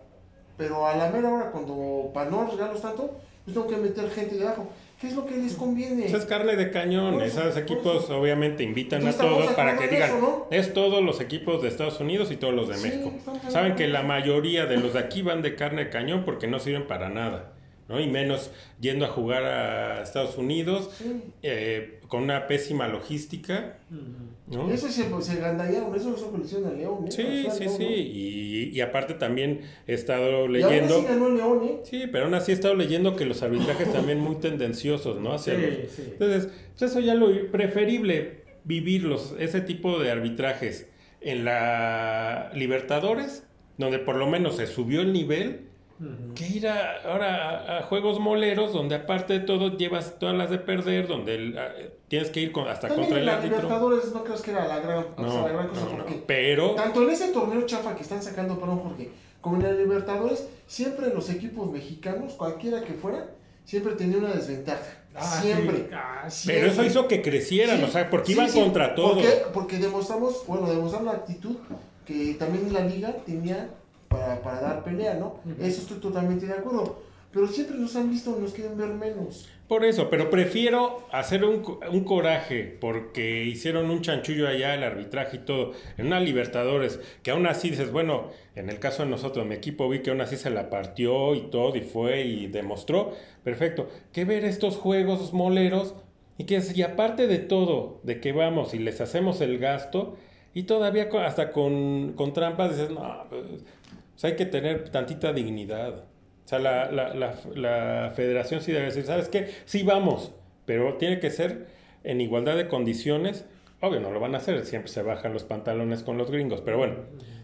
pero a la mera hora, cuando para no arriesgarlos tanto, pues tengo que meter gente de abajo. ¿Qué es lo que les conviene? Eso es carne de cañón. Eso, Esos equipos obviamente invitan a todos para que digan, eso, ¿no? es todos los equipos de Estados Unidos y todos los de Sí, México. Saben que la mayoría de los de (coughs) aquí van de carne de cañón porque no sirven para nada. ¿No? Y menos yendo a jugar a Estados Unidos Sí. eh, con una pésima logística. ¿no? Eso se, se gandallaron, eso es lo que le hicieron a León. ¿eh? Sí, sí, León, sí. ¿no? Y, y aparte también he estado Y leyendo. sí ganó León, ¿eh? Sí, pero aún así he estado leyendo que los arbitrajes también muy tendenciosos, ¿no? Hacia Sí, los- sí. Entonces, pues eso ya lo preferible vivirlos, ese tipo de arbitrajes en la Libertadores, donde por lo menos se subió el nivel, Que ir a, ahora a, a juegos moleros, donde aparte de todo llevas todas las de perder, donde el- a- tienes que ir con- hasta También contra en el la árbitro. Libertadores no creas que era la gran, o sea, No, la gran cosa, no, no, porque pero tanto en ese torneo chafa que están sacando, perdón Jorge, como en la Libertadores, siempre los equipos mexicanos, cualquiera que fuera, siempre tenía una desventaja. Ah, siempre. sí. Ah, pero eso hizo que crecieran, Sí, o sea, porque sí, iban sí, contra todo. Porque, porque demostramos, bueno, demostramos la actitud que también la liga tenía para, para dar pelea, ¿no? Eso estoy totalmente de acuerdo. Pero siempre nos han visto, nos quieren ver menos. Por eso, pero prefiero hacer un, un coraje porque hicieron un chanchullo allá, el arbitraje y todo, en una Libertadores, que aún así dices, bueno, en el caso de nosotros, mi equipo vi que aún así se la partió y todo, y fue y demostró, perfecto, que ver estos juegos moleros y que si aparte de todo, de que vamos y les hacemos el gasto, y todavía hasta con, con trampas dices, no, pues hay que tener tantita dignidad. O sea, la, la, la, la federación sí debe decir, ¿sabes qué? Sí vamos, pero tiene que ser en igualdad de condiciones Obvio, no lo van a hacer, siempre se bajan los pantalones con los gringos, pero bueno,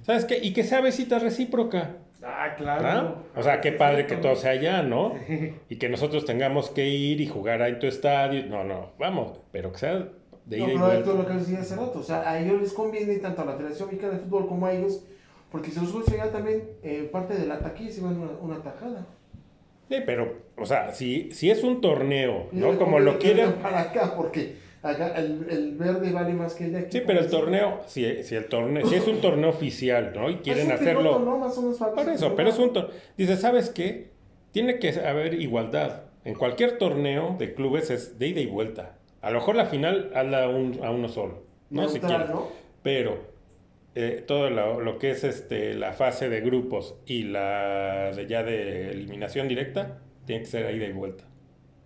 ¿sabes qué? Y que sea besita recíproca. Ah, claro. ¿ah? O sea, qué padre que todo sea allá, ¿no? (laughs) Y que nosotros tengamos que ir y jugar ahí en tu estadio. No, no, vamos, pero que sea de ida No, y pero vuelta. todo lo que decía hace rato, o sea, a ellos les conviene tanto a la Federación Mexicana de Fútbol como a ellos, porque si los juegos llegan también eh, parte del ataque se van una, una tajada. Sí, pero, o sea, si, si es un torneo, ¿no? Como lo quieren. para acá, porque acá el, el verde vale más que el de aquí. Sí, pero el torneo, si, si el torneo, si es un torneo oficial, ¿no? Y quieren hacerlo. piloto, ¿no? Más o menos Por fácil. eso, pero es un torneo. Dice, ¿sabes qué? Tiene que haber igualdad. En cualquier torneo de clubes es de ida y vuelta. A lo mejor la final hazla a, un- a uno solo, ¿no? Si Neutral, quieres. ¿no? Pero eh, todo lo, lo que es este la fase de grupos y la de ya de eliminación directa tiene que ser a ida y vuelta.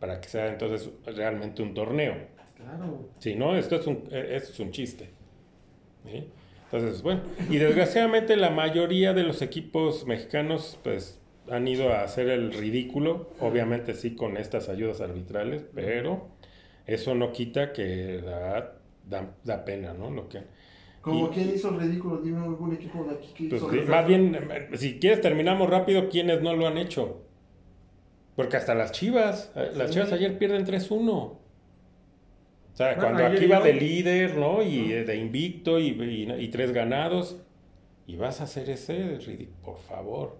Para que sea entonces realmente un torneo. Claro. Si no, esto es un, eh, esto es un chiste. ¿sí? Entonces, bueno, y desgraciadamente la mayoría de los equipos mexicanos, pues, han ido a hacer el ridículo, obviamente sí con estas ayudas arbitrales, pero eso no quita que da, da, da pena, ¿no? Lo que, Como Y- quien hizo el ridículo, dime algún equipo de aquí que pues, hizo el más bien, eh, si quieres terminamos rápido, ¿quiénes no lo han hecho? Porque hasta las Chivas, eh, las Sí. Chivas ayer pierden 3-1. O sea, Bueno, cuando aquí va de líder, ¿no? Y eh, de invicto y, y- y tres ganados. Y vas a hacer ese ridículo, por favor.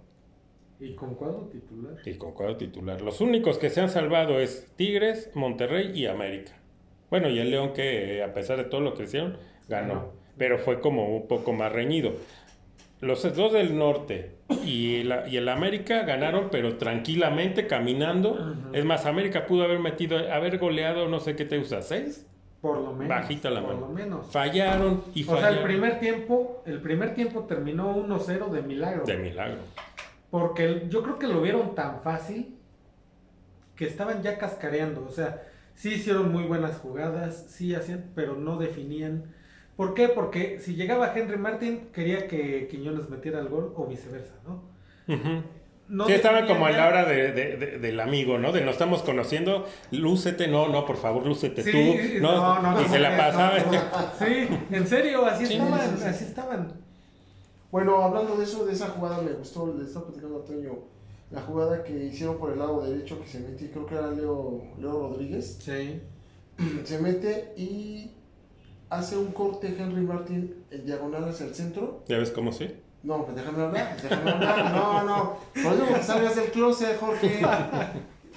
Y con cuadro titular. Y con cuadro titular. Los únicos que se han salvado es Tigres, Monterrey y América. Bueno, y el León que a pesar de todo lo que hicieron, ganó. Ganó. Pero fue como un poco más reñido. Los dos del norte y, la- y el América ganaron, pero tranquilamente, caminando. Es más, América pudo haber metido, haber goleado, no sé qué te gusta, seis. Por lo menos. Bajita la por mano. lo menos. Fallaron y O sea, fallaron. el primer tiempo, el primer tiempo terminó 1-0 de milagro. De milagro. Porque el- yo creo que lo vieron tan fácil que estaban ya cascareando. O sea, sí hicieron muy buenas jugadas, sí hacían, pero no definían. ¿Por qué? Porque si llegaba Henry Martin, quería que Quiñones metiera el gol o viceversa, ¿no? Sí, definían como a la hora de, de- de- del amigo, ¿no? De no estamos conociendo, lúcete, no, no, por favor, lúcete Sí, tú. No, no, no, y se la no, pasaba. no. Sí, en serio, así Sí, estaban, sí, sí. así estaban. Bueno, hablando de eso, de esa jugada, me gustó, le estaba platicando a Toño, la jugada que hicieron por el lado derecho, que se metió, creo que era Leo, Leo Rodríguez, Sí. se mete y hace un corte Henry Martin en diagonal hacia el centro. ¿Ya ves cómo sí? No, pues déjame hablar, déjame hablar, no, no, por eso que salgas del closet, Jorge.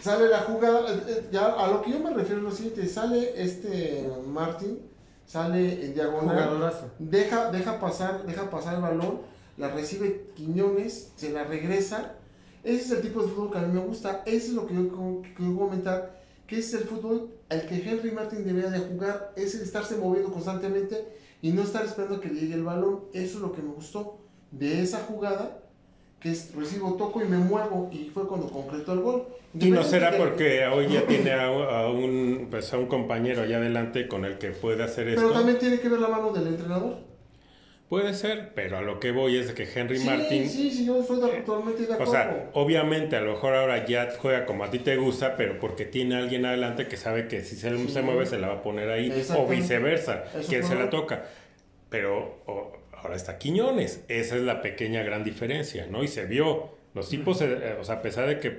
Sale la jugada, eh, eh, ya a lo que yo me refiero es lo siguiente, sale este Martin, sale en diagonal. Jugadorazo. deja, deja pasar, deja pasar el balón, la recibe Quiñones, se la regresa. Ese es el tipo de fútbol que a mí me gusta. Ese es lo que yo quiero comentar. Que es el fútbol al que Henry Martin debería de jugar. Es el estarse moviendo constantemente y no estar esperando que le llegue el balón. Eso es lo que me gustó de esa jugada. Que es recibo, toco y me muevo. Y fue cuando concretó el gol. Y no será que- porque hoy ya (laughs) tiene a, a un, pues, a un compañero allá adelante con el que puede hacer Pero esto. también tiene que ver la mano del entrenador. Puede ser, pero a lo que voy es de que Henry sí, Martin sí, sí, yo estoy de- totalmente de O acuerdo. sea, obviamente a lo mejor ahora ya juega como a ti te gusta, pero porque tiene alguien adelante que sabe que si se, Sí. se mueve se la va a poner ahí, o viceversa, Eso fue se la toca. Pero o- ahora está Quiñones, esa es la pequeña gran diferencia, ¿no? Y se vio, los tipos, eh, o sea, a pesar de que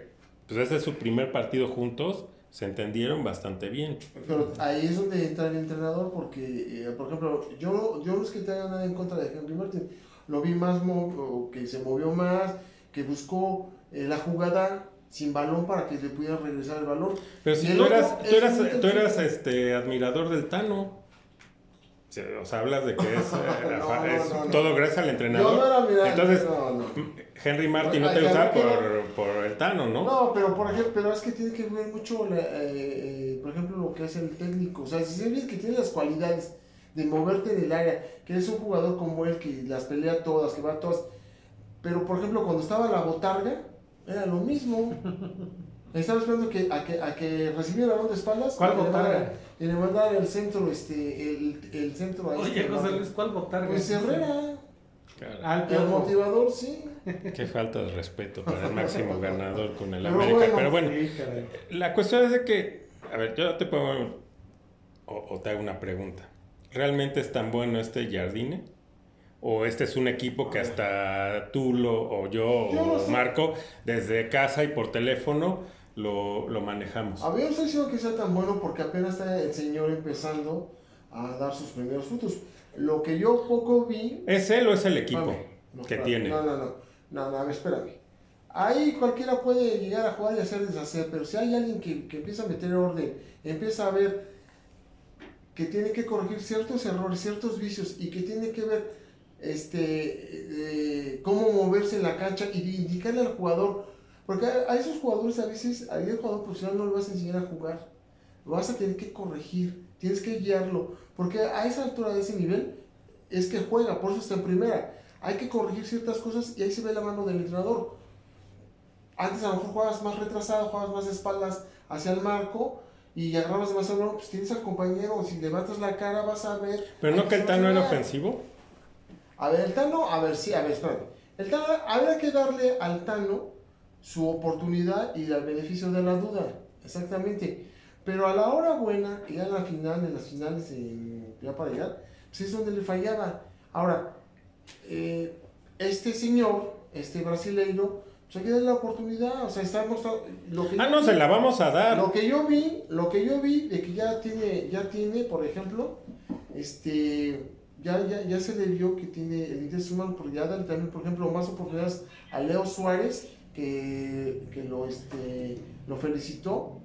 pues este es su primer partido juntos, se entendieron bastante bien. Pero ahí es donde entra el entrenador porque, eh, por ejemplo, yo, yo no es que tenga nada en contra de Henry Martin. Lo vi más, mo- que se movió más, que buscó eh, la jugada sin balón para que le pudieran regresar el balón. Pero si tú eras, tú eras, tú eras este, admirador del Tano. O sea, hablas de que es, (laughs) eh, No, no, es no, no. todo gracias al entrenador. Yo no era Entonces. Henry Martin no te quiero- por, por el Tano, ¿no? No, pero por ejemplo, pero es que tiene que ver mucho, la- eh, eh, por ejemplo, lo que es el técnico. O sea, si se ve que tiene las cualidades de moverte en el área, que eres un jugador como él que las pelea todas, que va a todas. Pero por ejemplo, cuando estaba la botarga, era lo mismo. (laughs) Estaba esperando que, a, que, a que recibiera el balón de espaldas ¿Cuál y le botarga? mandara- y le mandara el centro, este, el, el centro a Oye, este, José. Luis, ¿cuál botarga? Pues Herrera, Claro. Al el motivador, sí. Qué falta de respeto para el máximo (laughs) ganador con el Pero América. bueno, Pero bueno, Sí, la cuestión es de que, a ver, yo te pongo o, o te hago una pregunta. ¿realmente es tan bueno este Jardine? ¿O este es un equipo que hasta tú lo, o yo, Yo no o sé. Marco, desde casa y por teléfono lo, lo manejamos? A mí no estoy diciendo que sea tan bueno porque apenas está el señor empezando a dar sus primeros frutos. Lo que yo poco vi. ¿Es él o es el equipo no, que tiene? No, no, no. No, no, espérame. Ahí cualquiera puede llegar a jugar y hacer deshacer, pero si hay alguien que, que empieza a meter orden, empieza a ver que tiene que corregir ciertos errores, ciertos vicios y que tiene que ver este eh, cómo moverse en la cancha y indicarle al jugador, porque a, a esos jugadores a veces, a el jugador profesional no lo vas a enseñar a jugar, lo vas a tener que corregir, tienes que guiarlo, porque a esa altura de ese nivel es que juega, por eso está en primera. Hay que corregir ciertas cosas y ahí se ve la mano del entrenador. Antes a lo mejor jugabas más retrasado, jugabas más de espaldas hacia el marco y agarrabas demasiado balón, pues tienes al compañero, si levantas la cara vas a ver. Pero no que el Tano era a ofensivo. A ver, el Tano, a ver, sí, a ver, espérame. El Tano, habría que darle al Tano su oportunidad y el beneficio de la duda, exactamente. Pero a la hora buena, que ya en la final, en las finales, en- ya para llegar, pues es donde le fallaba. Ahora, eh, este señor, este brasileiro, pues hay que darle la oportunidad, o sea, está mostrando lo que Ah, no, vi- se la vamos a dar. lo que yo vi, lo que yo vi de que ya tiene, ya tiene, por ejemplo, este, ya, ya, ya se le vio que tiene el interés humano, porque ya dan también, por ejemplo, más oportunidades a Leo Suárez, que, que lo, este, lo felicitó.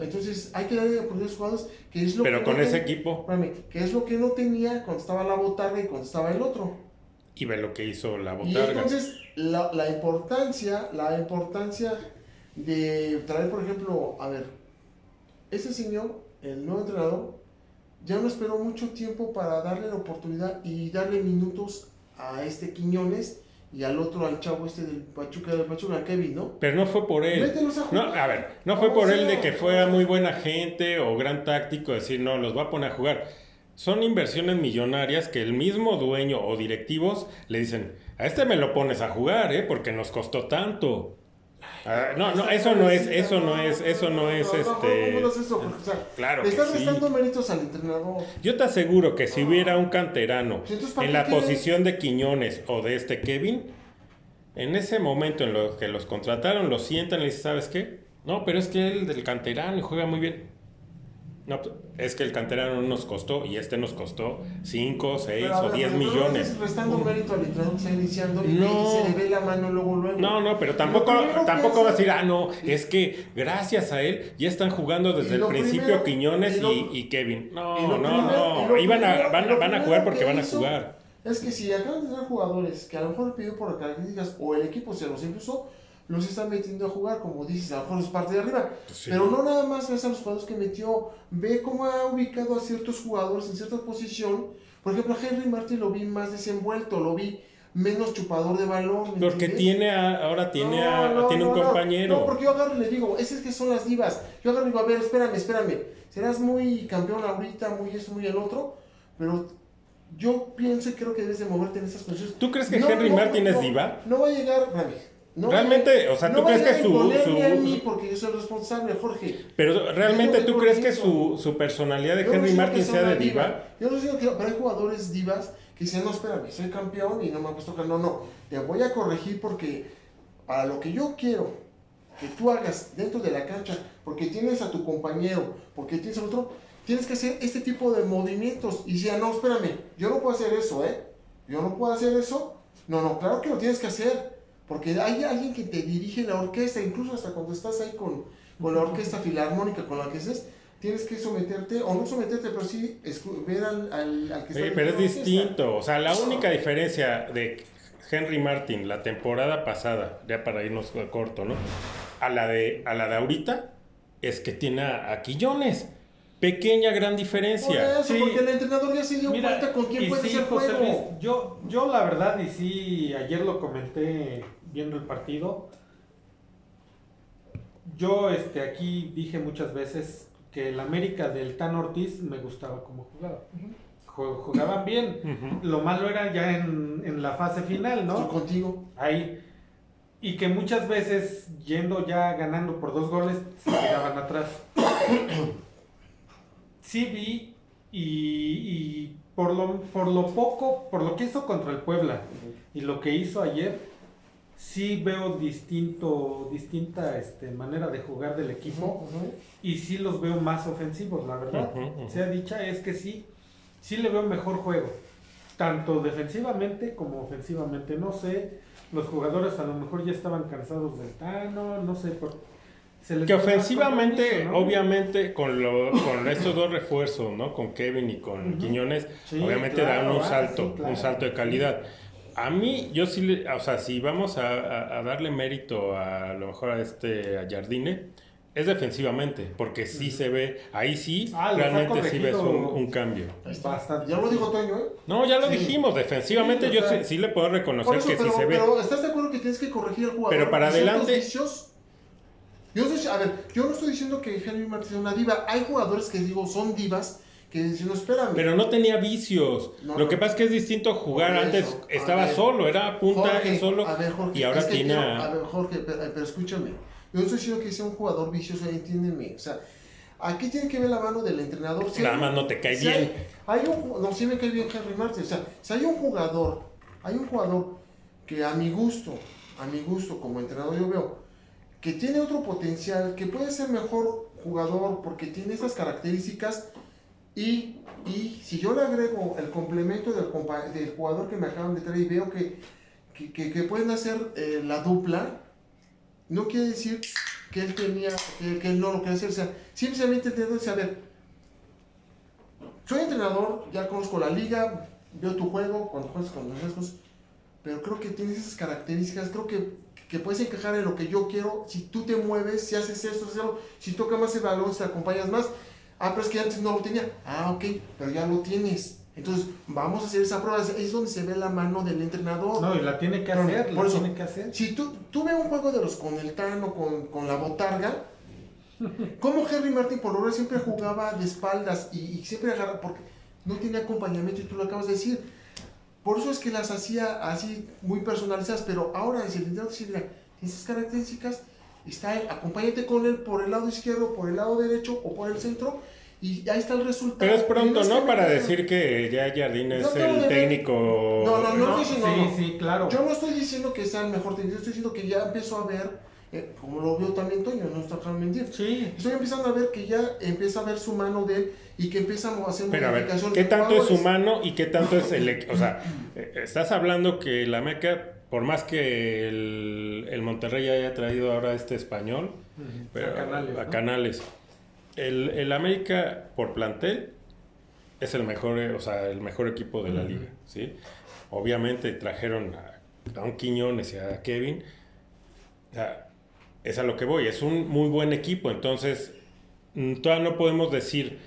Entonces, hay que darle oportunidades a los jugadores, que es lo Pero que con no ese ten- equipo. espérame, que es lo que no tenía cuando estaba la botarga y cuando estaba el otro. Y ve lo que hizo la Y botarga. entonces la, la importancia, la importancia de traer, por ejemplo, a ver, ese señor, el nuevo entrenador, ya no esperó mucho tiempo para darle la oportunidad y darle minutos a este Quiñones y al otro, al chavo este del Pachuca, del Pachuca, Kevin, ¿no? Pero no fue por él. A No, a ver, no fue Como por él de que fuera muy buena gente o gran táctico decir, no, los voy a poner a jugar. Son inversiones millonarias que el mismo dueño o directivos le dicen, a este me lo pones a jugar, ¿eh? Porque nos costó tanto. Ah, no, no, eso no es, eso no es, eso no es, este... no, no es eso, porque, o sea, Claro le que estás sí. restando méritos al entrenador. Yo te aseguro que si hubiera un canterano Pues entonces, ¿para en la posición de Quiñones o de este Kevin, en ese momento en lo que los contrataron, los sientan y le dicen, ¿sabes qué? No, pero es que él del canterano y juega muy bien. No, pues, es que el canterano nos costó y este nos costó 5, 6 Pero, a o ver, 10 pero no millones. estás restando mérito al está iniciando y, No. se le ve la mano luego, luego. No, no, pero tampoco, tampoco va a decir, ah, no, es que gracias a él ya están jugando desde el principio primero- Quiñones y lo- y, y Kevin. No, Y no, primero- no, lo iban a, van, van a jugar porque que van a jugar. Es que si acaban de tener jugadores que a lo mejor pidió por características o el equipo se los impuso, los están metiendo a jugar, como dices, a lo mejor es parte de arriba. Pues sí. Pero no nada más ves a los jugadores que metió, ve cómo ha ubicado a ciertos jugadores en cierta posición. Por ejemplo, a Henry Martin lo vi más desenvuelto, lo vi menos chupador de balón. ¿me Porque entiendes? tiene a- ahora tiene, No, a- no, tiene un no, compañero. No, porque yo agarro y le digo, ese es que son las divas. Yo agarro y digo, a ver, espérame, espérame. Serás muy campeón ahorita, muy esto, muy el otro. Pero yo pienso y creo que debes de moverte en esas posiciones. ¿Tú crees que Henry Martin es diva? No va a llegar, espérame. No a Realmente, llegar- o sea, no ¿tú a crees que a su- su- a mí porque yo soy el responsable, Jorge. Pero realmente tú no crees que su, su personalidad de Yo no Henry digo Martin sea de diva. Yo no digo que pero hay jugadores divas que dicen, no, espérame, soy campeón y no me ha puesto No, no, te voy a corregir porque para lo que yo quiero que tú hagas dentro de la cancha, porque tienes a tu compañero, porque tienes al otro, tienes que hacer este tipo de movimientos. Y decía, no, espérame, yo no puedo hacer eso, ¿eh? Yo no puedo hacer eso. No, no, claro que lo tienes que hacer. Porque hay alguien que te dirige la orquesta, incluso hasta cuando estás ahí con, con la orquesta filarmónica con la que estés, tienes que someterte, o no someterte, pero sí ver al, al, al que está Oye, pero es distinto. O sea, la única diferencia de Henry Martin la temporada pasada, ya para irnos a corto, ¿no? A la de, a la de ahorita, es que tiene a, a Quillones. Pequeña, gran Por diferencia. eso, Sí. porque el entrenador ya se dio Mira, cuenta con quién puede sí, ser José juego. Luis, yo, yo la verdad, y sí, ayer lo comenté viendo el partido. Yo este, aquí dije muchas veces que el América del Tan Ortiz me gustaba como jugaba. Ju- Jugaban bien. Ujú. Lo malo era ya en, en la fase final, Estoy ¿no? contigo. Ahí. Y que muchas veces, yendo ya ganando por dos goles, se quedaban atrás. (coughs) Sí vi Y, y por, lo, por lo poco, por lo que hizo contra el Puebla y lo que hizo ayer, sí veo distinto, distinta este, manera de jugar del equipo y sí los veo más ofensivos, la verdad. Sea dicha es que sí, sí le veo mejor juego, tanto defensivamente como ofensivamente. No sé, los jugadores a lo mejor ya estaban cansados del Tano, no sé por Que ofensivamente, obviamente, con, lo, con estos dos refuerzos, ¿no? Con Kevin y con Ujú. Quiñones, Sí, obviamente claro, dan un ah, salto, sí, claro. un salto de calidad. A mí, yo sí, le- o sea, si vamos a, a- a darle mérito a, lo mejor a este, a Jardine, es defensivamente, porque sí se ve, ahí sí, Ah, realmente sí ves un, un cambio. Bastante. Ya lo dijo Toño, ¿eh? No, ya lo Sí. dijimos, defensivamente Sí, yo sea, sí, sí le puedo reconocer eso, que pero, sí se ve. pero ¿estás de acuerdo que tienes que corregir al jugador? Pero para adelante- vicios? Yo a ver, yo no estoy diciendo que Henry Martin es una diva. Hay jugadores que digo son divas que no, espérame. Pero no tenía vicios. No, Lo que pasa es que es distinto jugar. Eso, Antes estaba ver, solo, era punta Jorge, solo. a ver, Jorge, y ahora es que tiene quiero- a- ver, Jorge, pero, pero escúchame. Yo no estoy diciendo que sea un jugador vicioso, entiéndeme. O sea, aquí tiene que ver la mano del entrenador. Si Nada hay- más no te cae si bien. Hay, hay un, no, sí me cae bien Henry Martin. O sea, si hay un jugador, hay un jugador que a mi gusto, a mi gusto como entrenador yo veo, que tiene otro potencial, que puede ser mejor jugador porque tiene esas características y, y si yo le agrego el complemento del, del jugador que me acaban de traer y veo que, que, que- que pueden hacer eh, la dupla, no quiere decir que él tenía, que, que él no lo quería hacer. O sea, simplemente dice, a ver, soy entrenador, ya conozco la liga, veo tu juego, cuando juegas con los riesgos, pero creo que tienes esas características, creo que, que puedes encajar en lo que yo quiero, si tú te mueves, si haces esto, haces algo, si tocas más el balón, si te acompañas más, ah, pero es que antes no lo tenía, ah, ok, pero ya lo tienes. Entonces, vamos a hacer esa prueba, es donde se ve la mano del entrenador. No, y la tiene que Pero, hacer, por eso, tiene que hacer. Si tú, tú ves un juego de los con el Tano, con, con la botarga, (laughs) como Henry Martin por lo siempre jugaba de espaldas y, y siempre agarraba, porque no tenía acompañamiento y tú lo acabas de decir. Por eso es que las hacía así muy personalizadas, pero ahora es el entrenador dice, mira, esas características, está él, acompáñate con él por el lado izquierdo, por el lado derecho o por el centro y ahí está el resultado. Pero es pronto, ¿no? Para decir que ya Jardín es el técnico. No, no, no. No, estoy sí, diciendo, no. sí, claro. Yo no estoy diciendo que sea el mejor técnico, estoy diciendo que ya empezó a ver, eh, como lo vio también Toño, no está dejando mentir. Sí. Estoy empezando a ver que ya empieza a ver su mano de él y que empieza a hacer Pero a ver, ¿qué tanto es su mano y qué tanto es el... O sea, eh, estás hablando que la Meca, por más que el, el Monterrey haya traído ahora este español, pero- a Canales. a. Canales, el, el América por plantel es el mejor, eh, o sea, el mejor equipo de la liga, ¿sí? Obviamente trajeron a, a un Quiñones y a Kevin. O sea, es a lo que voy, es un muy buen equipo, entonces mm, todavía no podemos decir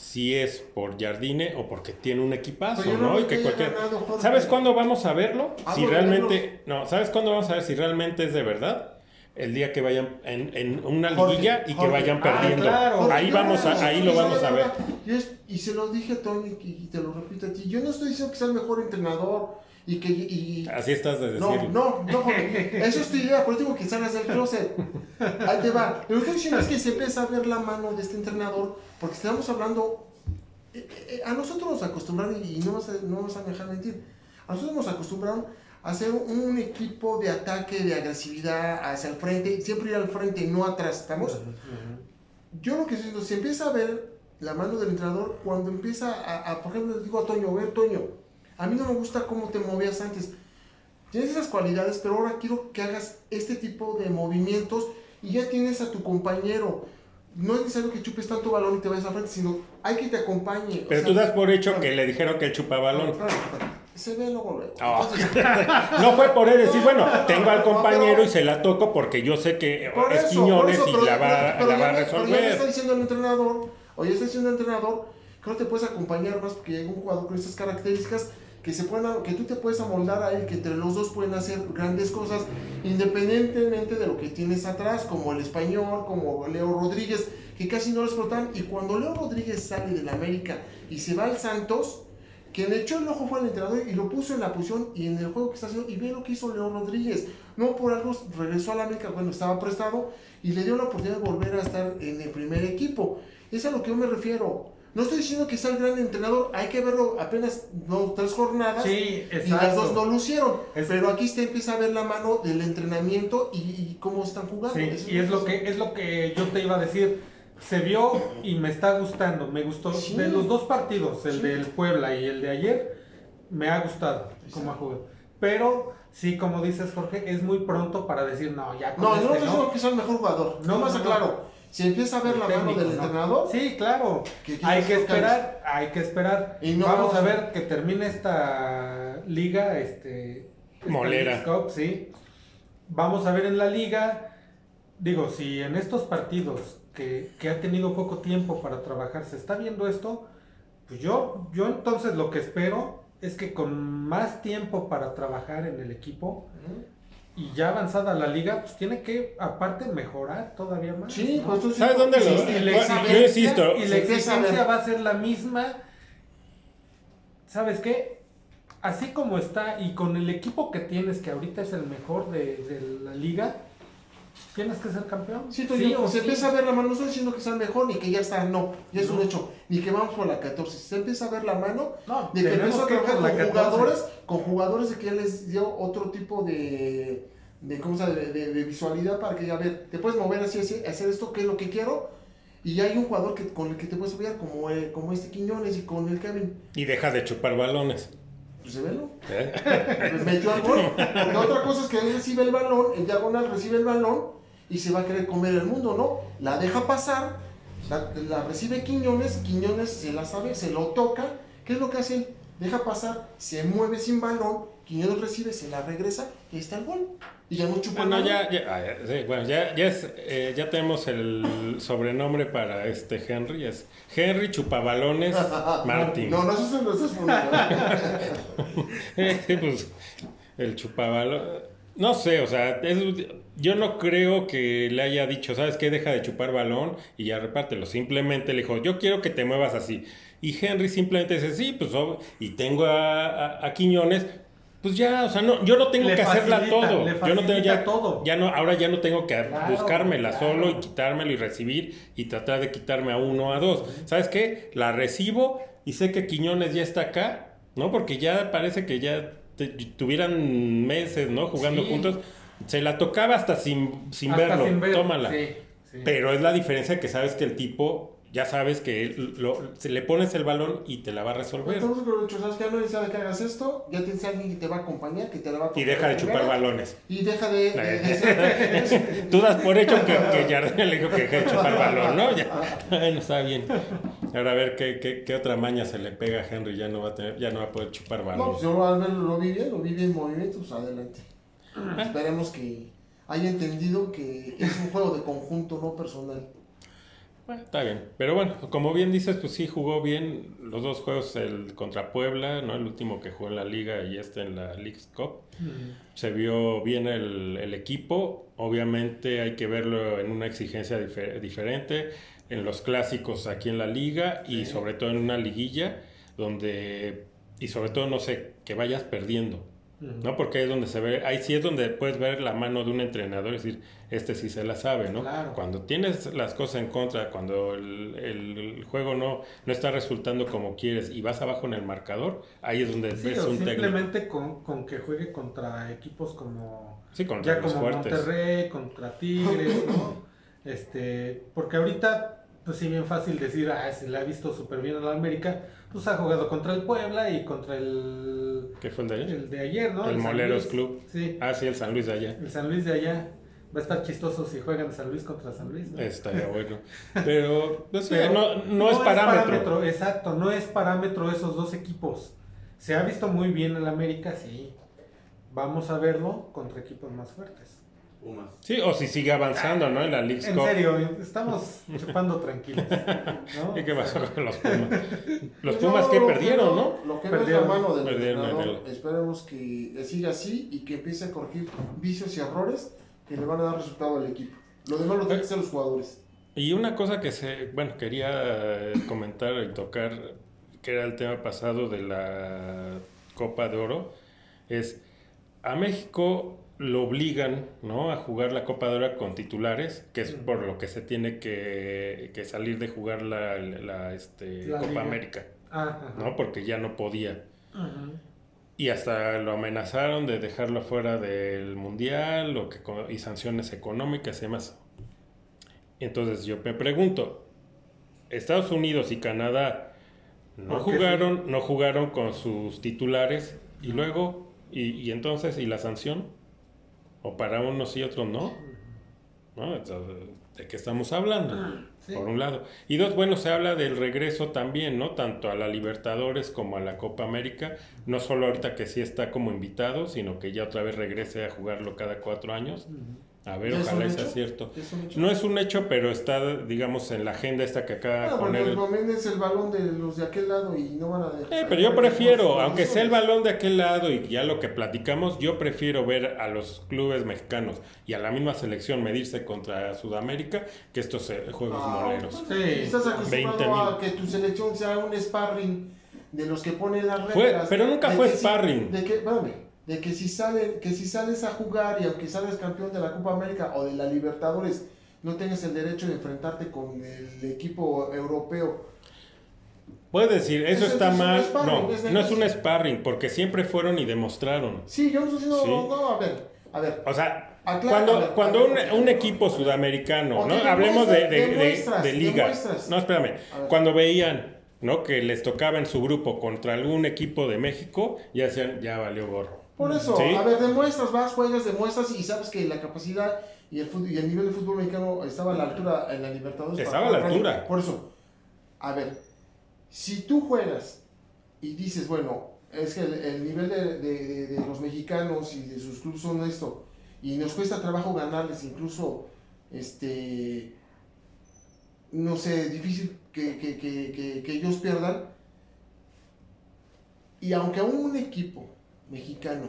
si es por Jardine o porque tiene un equipazo, no Y que cualquier- Jorge. ¿Sabes cuándo vamos a verlo? Ah, si realmente, no, ¿sabes cuándo vamos a ver si realmente es de verdad? El día que vayan en, en una Jorge, liguilla y que vayan Ah, perdiendo. claro. Jorge, ahí vamos a, ahí lo vamos a ver. Y, es- y se lo dije a Tony y te lo repito a ti. Yo no estoy diciendo que sea el mejor entrenador y que. y- Así estás de no, decirlo. no, no, Jorge. Eso es tu idea, por eso digo que salgas del closet. Ahí te va. Lo que estoy diciendo es que se empieza a ver la mano de este entrenador, porque estamos hablando. eh, eh, a nosotros nos acostumbraron, y no vas, a, no vas a dejar mentir, a nosotros nos acostumbraron a hacer un equipo de ataque, de agresividad hacia el frente, siempre ir al frente, no atrás, ¿estamos? Yo lo que estoy diciendo, se empieza a ver la mano del entrenador cuando empieza a, a, por ejemplo, le digo a Toño, ver Toño, a mí no me gusta cómo te movías antes. Tienes esas cualidades, pero ahora quiero que hagas este tipo de movimientos y ya tienes a tu compañero. No es necesario que chupes tanto balón y te vayas al frente, sino hay que te acompañe. o Pero sea, tú das por hecho claro, que le dijeron que él chupa balón. claro, claro. Se ve luego, luego. Oh. Entonces, (laughs) No fue por él decir, bueno, tengo al No, compañero pero- y se la toco porque yo sé que Por es eso, Quiñones por eso, y pero la va, pero la va a me- pero ya resolver. está diciendo el entrenador, o ya está diciendo el entrenador, creo que te puedes acompañar más porque hay un jugador con estas características que se pueden, que tú te puedes amoldar a él, que entre los dos pueden hacer grandes cosas, independientemente de lo que tienes atrás, como el español, como Leo Rodríguez, que casi no lo explotan, y cuando Leo Rodríguez sale del América y se va al Santos, quien echó el ojo fue el entrenador y lo puso en la posición y en el juego que está haciendo. Y ve lo que hizo Leo Rodríguez. No por algo regresó a la América cuando estaba prestado y le dio la oportunidad de volver a estar en el primer equipo. Es a lo que yo me refiero. No estoy diciendo que sea el gran entrenador, hay que verlo apenas dos, tres jornadas. Sí, y las exacto. dos no lucieron. Es- Pero aquí se empieza a ver la mano del entrenamiento y, y cómo están jugando. Sí, y es lo que es lo que yo te iba a decir. Se vio y me está gustando. Me gustó Sí. de los dos partidos, el Sí. del Puebla y el de ayer, me ha gustado cómo ha jugado. Pero sí, como dices Jorge, es muy pronto para decir no, ya con No, este, no estoy ¿no? diciendo que sea el mejor jugador. No, No, más no. aclaro. Si empieza a ver la mano del ¿no? entrenador, Sí, claro. Que Hay que esperar, hay que esperar. Y no vamos vamos a ver que termine esta liga, este Molera. Cup, sí. Vamos a ver en la liga, digo, si en estos partidos que, que ha tenido poco tiempo para trabajar se está viendo esto, pues yo, yo entonces lo que espero es que con más tiempo para trabajar en el equipo y ya avanzada la liga, pues tiene que aparte mejorar todavía más. sí, ¿no? pues entonces- ¿Sabes dónde lo- Sí, Y la Yo exigencia, insisto, y la exigencia va a ser la misma. ¿Sabes qué? Así como está y con el equipo que tienes, que ahorita es el mejor de, de la liga, tienes que ser campeón. Sí, Toño, o se sí. empieza a ver la mano, no estoy diciendo que sea mejor ni que ya está, no, ya es un hecho, ni que vamos por la 14, se empieza a ver la mano No, de que empezó a trabajar con la 14. jugadores, con jugadores de que ya les dio otro tipo de, de ¿cómo se de- de visualidad para que ya ver, te puedes mover así, así, hacer esto, que es lo que quiero, y ya hay un jugador que, con el que te puedes apoyar, como, eh, como este Quiñones y con el Kevin, Y deja de chupar balones. Pues se velo. (laughs) ¿eh? metió al gol. Porque otra cosa es que él recibe el balón, en diagonal recibe el balón y se va a querer comer el mundo, ¿no? La deja pasar, la, la recibe Quiñones, Quiñones se la sabe, se lo toca. ¿Qué es lo que hace él? Deja pasar, se mueve sin balón, Quiñones recibe, se la regresa y ahí está el gol. Y ya no chupa Bueno, nada. ya, ya, ah, sí, bueno, ya, ya, es, eh, ya tenemos el sobrenombre para este Henry, es Henry Chupabalones (laughs) Martín. No, no, eso es, eso es Sí, pues, el chupabalón. No sé, o sea, es- yo no creo que le haya dicho, ¿sabes qué? Deja de chupar balón y ya repártelo. Simplemente le dijo, yo quiero que te muevas así. Y Henry simplemente dice, sí, pues, y tengo a, a- a Quiñones. Pues ya, o sea, no, yo no tengo Le que hacerla todo. le Yo no tengo ya, todo. ya no, ahora ya no tengo que Claro, buscármela claro. solo y quitármelo y recibir y tratar de quitarme a uno o a dos. ¿Sabes qué? La recibo y sé que Quiñones ya está acá, ¿no? Porque ya parece que ya te- tuvieran meses, ¿no? Jugando Sí. juntos. Se la tocaba hasta sin, sin Hasta verlo. sin ver, Tómala. sí, sí. Pero es la diferencia que sabes que el tipo, ya sabes que lo- se le pones el balón y te la va a resolver. Entonces, pero, ¿sabes qué? No es necesario que hagas esto, ya tienes a alguien que te va a acompañar, que te la va a Y deja de chupar balones. Y deja de... de- Tú das por hecho que, que le dijo que deje de chupar balón, ¿no? Ya, bueno, está bien. Ahora a ver qué, qué, qué otra maña se le pega a Henry, ya no va a tener, ya no va a poder chupar No, balón. pues yo al verlo lo vi bien, lo vi bien en movimiento, pues adelante. Esperemos que haya entendido que es un juego de conjunto, no personal. Bueno, está bien. Pero bueno, como bien dices, pues sí jugó bien los dos juegos, el contra Puebla, ¿no? El último que jugó en la liga y este en la League Cup. Mm. Se vio bien el, el equipo. Obviamente hay que verlo en una exigencia difer- diferente. En los clásicos aquí en la liga y sobre todo en una liguilla donde... Y sobre todo, no sé, que vayas perdiendo. ¿No? Porque es donde se ve, ahí sí es donde puedes ver la mano de un entrenador, es decir, este sí se la sabe, ¿no? Claro. Cuando tienes las cosas en contra, cuando el, el juego no, no está resultando como quieres y vas abajo en el marcador, ahí es donde Sí, ves o un técnico. simplemente con, con que juegue contra equipos como Sí, contra ya los como fuertes. Monterrey, contra Tigres, ¿no? Este, porque ahorita, pues sí, bien fácil decir, ah, se le ha visto súper bien a la América, pues ha jugado contra el Puebla y contra el, ¿Qué fue el de ayer? el de ayer, ¿no? El Moleros. Club. Sí, Ah, sí, el San Luis de allá. el San Luis de allá. Va a estar chistoso si juegan San Luis contra San Luis, ¿no? Estaría (laughs) bueno. Pero, no, sé, Pero no, no es parámetro. Exacto, no es parámetro esos dos equipos. Se ha visto muy bien el América, sí. Vamos a verlo contra equipos más fuertes. Pumas. Sí, o si sigue avanzando, ¿no? En la League En Cup. serio, estamos chupando tranquilos. ¿no? (laughs) ¿Y qué pasó con los Pumas? Los (laughs) Pumas no, que lo perdieron, ¿no? Lo que Perdieron. es la mano del Perdieron, entrenador, perdieron. esperemos que siga así y que empiece a corregir vicios y errores que le van a dar resultado al equipo. Lo demás lo tienen que hacer los jugadores. Y una cosa que se, bueno, quería eh, comentar y tocar, que era el tema pasado de la Copa de Oro, es a México lo obligan ¿no? a jugar la Copa de Oro con titulares, que es por lo que se tiene que, que salir de jugar la, la, este, La Copa Liga. América, Ajá. ¿no? porque ya no podía. Ajá. Y hasta lo amenazaron de dejarlo fuera del Mundial o que, y sanciones económicas y demás. Entonces yo me pregunto, Estados Unidos y Canadá no ¿Por qué jugaron, no jugaron con sus titulares y luego, y, y entonces, ¿y la sanción? ¿O para unos y otros no? ¿No? ¿De qué estamos hablando? Sí. Por un lado. Y dos, bueno, se habla del regreso también, ¿no? Tanto a la Libertadores como a la Copa América. No solo ahorita que sí está como invitado, sino que ya otra vez regrese a jugarlo cada cuatro años. A ver, ¿Ya es un ojalá sea cierto. No es un hecho, pero está, digamos, en la agenda esta que acaba momento es el balón de los de aquel lado y no van a dejar. Eh, pero yo prefiero, aunque sea el balón de aquel lado y ya lo que platicamos, yo prefiero ver a los clubes mexicanos y a la misma selección medirse contra Sudamérica que estos eh, juegos moleros. Sí. Estás acostumbrado 20,000. a que tu selección sea un sparring de los que ponen las Fue- reglas. pero nunca fue que sparring. de que, espérame, de que si sale, que si sales a jugar y aunque sales campeón de la Copa América o de la Libertadores, no tengas el derecho de enfrentarte con el equipo europeo. Puedes decir, eso Eso está es mal. sparring, No, es no es un sparring, porque siempre fueron y demostraron. Sí, yo no Sí. no, no, a ver, a ver. O sea, cuando, ver, cuando un, equipo sudamericano, ¿no? Hablemos de, de, de- liga. No, espérame. Cuando veían, ¿no? Que les tocaba en su grupo contra algún equipo de México, ya decían, ya valió gorro. Por eso, Sí. a ver, demuestras, vas, juegas, demuestras y sabes que la capacidad y el, fut- y el nivel de fútbol mexicano estaba a la altura en la Libertadores. Estaba a la altura. Por eso, a ver, si tú juegas y dices, bueno, es que el, el nivel de, de- de- de los mexicanos y de sus clubes son esto, y nos cuesta trabajo ganarles, incluso, este, no sé, difícil que, que- que- que- que ellos pierdan, y aunque aún un equipo mexicano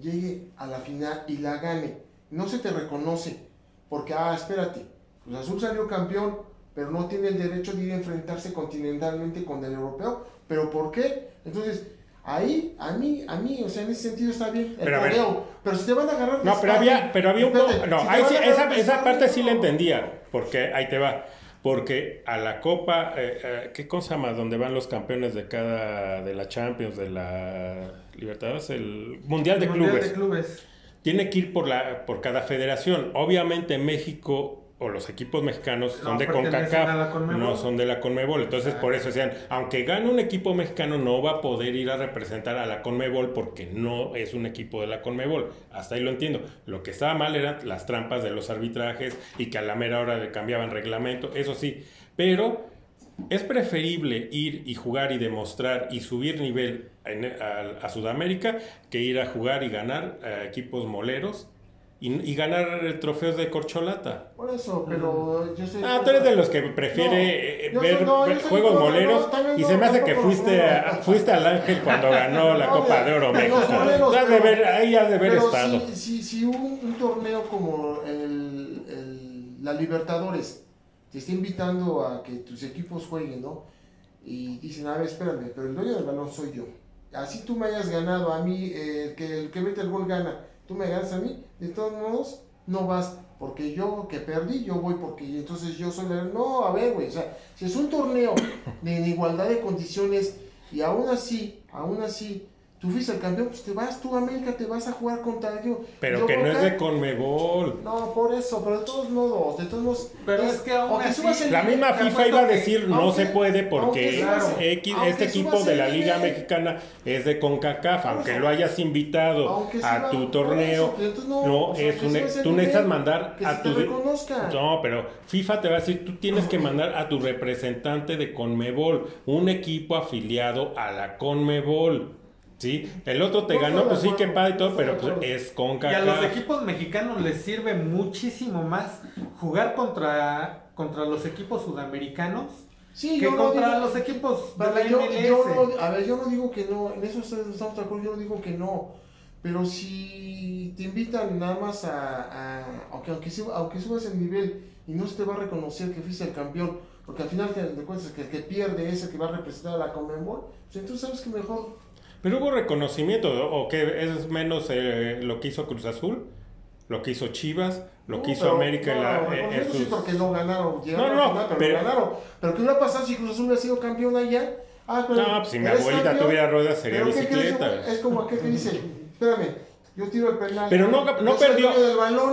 llegue a la final y la gane, no se te reconoce, porque, ah, espérate, Cruz Azul salió campeón, pero no tiene el derecho de ir a enfrentarse continentalmente con el europeo, ¿pero por qué? Entonces, ahí, a mí, a mí, o sea, en ese sentido está bien el Pero ver. pero si te van a agarrar... No, pero había, pero había un espérate, No, si ahí sí, esa, esa parte sí la entendía. Porque ahí te va. Porque a la Copa, eh, eh, ¿qué cosa más? Donde van los campeones de cada. de la Champions, de la Libertadores, el Mundial de Mundial Clubes. de clubes. Tiene que ir por, la, por cada federación. Obviamente México o los equipos mexicanos No son de CONCACAF, no son de la CONMEBOL. Entonces Exacto. por eso decían, aunque gane un equipo mexicano no va a poder ir a representar a la CONMEBOL porque no es un equipo de la CONMEBOL. Hasta ahí lo entiendo. Lo que estaba mal eran las trampas de los arbitrajes y que a la mera hora le cambiaban reglamento, eso sí. Pero es preferible ir y jugar y demostrar y subir nivel en- a, a Sudamérica que ir a jugar y ganar a equipos moleros y, y ganar trofeos de corcholata. Por eso, pero yo sé... Ah, tú eres de los que prefiere No, eh, ver soy- no, yo ver soy juegos moleros y no, se me hace que fuiste, a- fuiste al Ángel cuando ganó (laughs) la No, Copa de Oro México. moleros, de ver, ahí has de haber Pero estado. si, si, si un, un torneo como el, el- la Libertadores te está invitando a que tus equipos jueguen, ¿no? Y dicen, a ver, espérame, pero el dueño del balón soy yo. Así tú me hayas ganado a mí, eh, el que el que mete el gol gana, tú me ganas a mí, de todos modos, no vas. Porque yo que perdí, yo voy porque entonces yo soy el... No, a ver, güey, o sea, si es un torneo de en igualdad de condiciones y aún así, aún así, tú fuiste el campeón, pues te vas, tú América, te vas a jugar contra ellos. Pero Yo que no es de Conmebol. No, por eso, pero de todos modos, de todos modos... Pero es que aún así- subas el La misma FIFA iba a que- decir no aunque- se puede porque X- este equipo de la Liga nivel, Mexicana es de CONCACAF, aunque lo hayas invitado Aunque a tu torneo, eso, no, no o sea, es un, tú nivel, necesitas mandar que a se tu te reconozca. no, pero FIFA te va a decir, tú tienes que mandar a tu representante de Conmebol, un equipo afiliado a la Conmebol. ¿Sí? El otro te ganó, pues sí, que acuerdo, padre y todo, pero pues es Y a los equipos mexicanos les sirve muchísimo más jugar contra, contra los equipos sudamericanos Sí, que yo no contra digo- los equipos de la yo, MLS. yo no- a ver, yo no digo que no, en eso estamos de acuerdo, yo no digo que no, pero si te invitan nada más a, a- aunque, aunque, suba- aunque subas el nivel y no se te va a reconocer que fuiste el campeón, porque al final te de cuentas que el que pierde es el que va a representar a la Conmebol, pues entonces sabes que mejor, Pero hubo reconocimiento, ¿no? o que es menos eh, lo que hizo Cruz Azul, lo que hizo Chivas, lo que No, hizo pero- América no, la- sí sus- porque no ganaron. llegaron No, no, final, pero, pero- no ganaron. Pero ¿qué hubiera pasado si Cruz Azul hubiera sido campeón allá? Ah, pero No, pues si mi abuelita campeón, tuviera ruedas sería pero ¿qué crees, bicicleta. Es como aquel que dice, espérame, yo tiro el penal. Pero no, no soy perdió,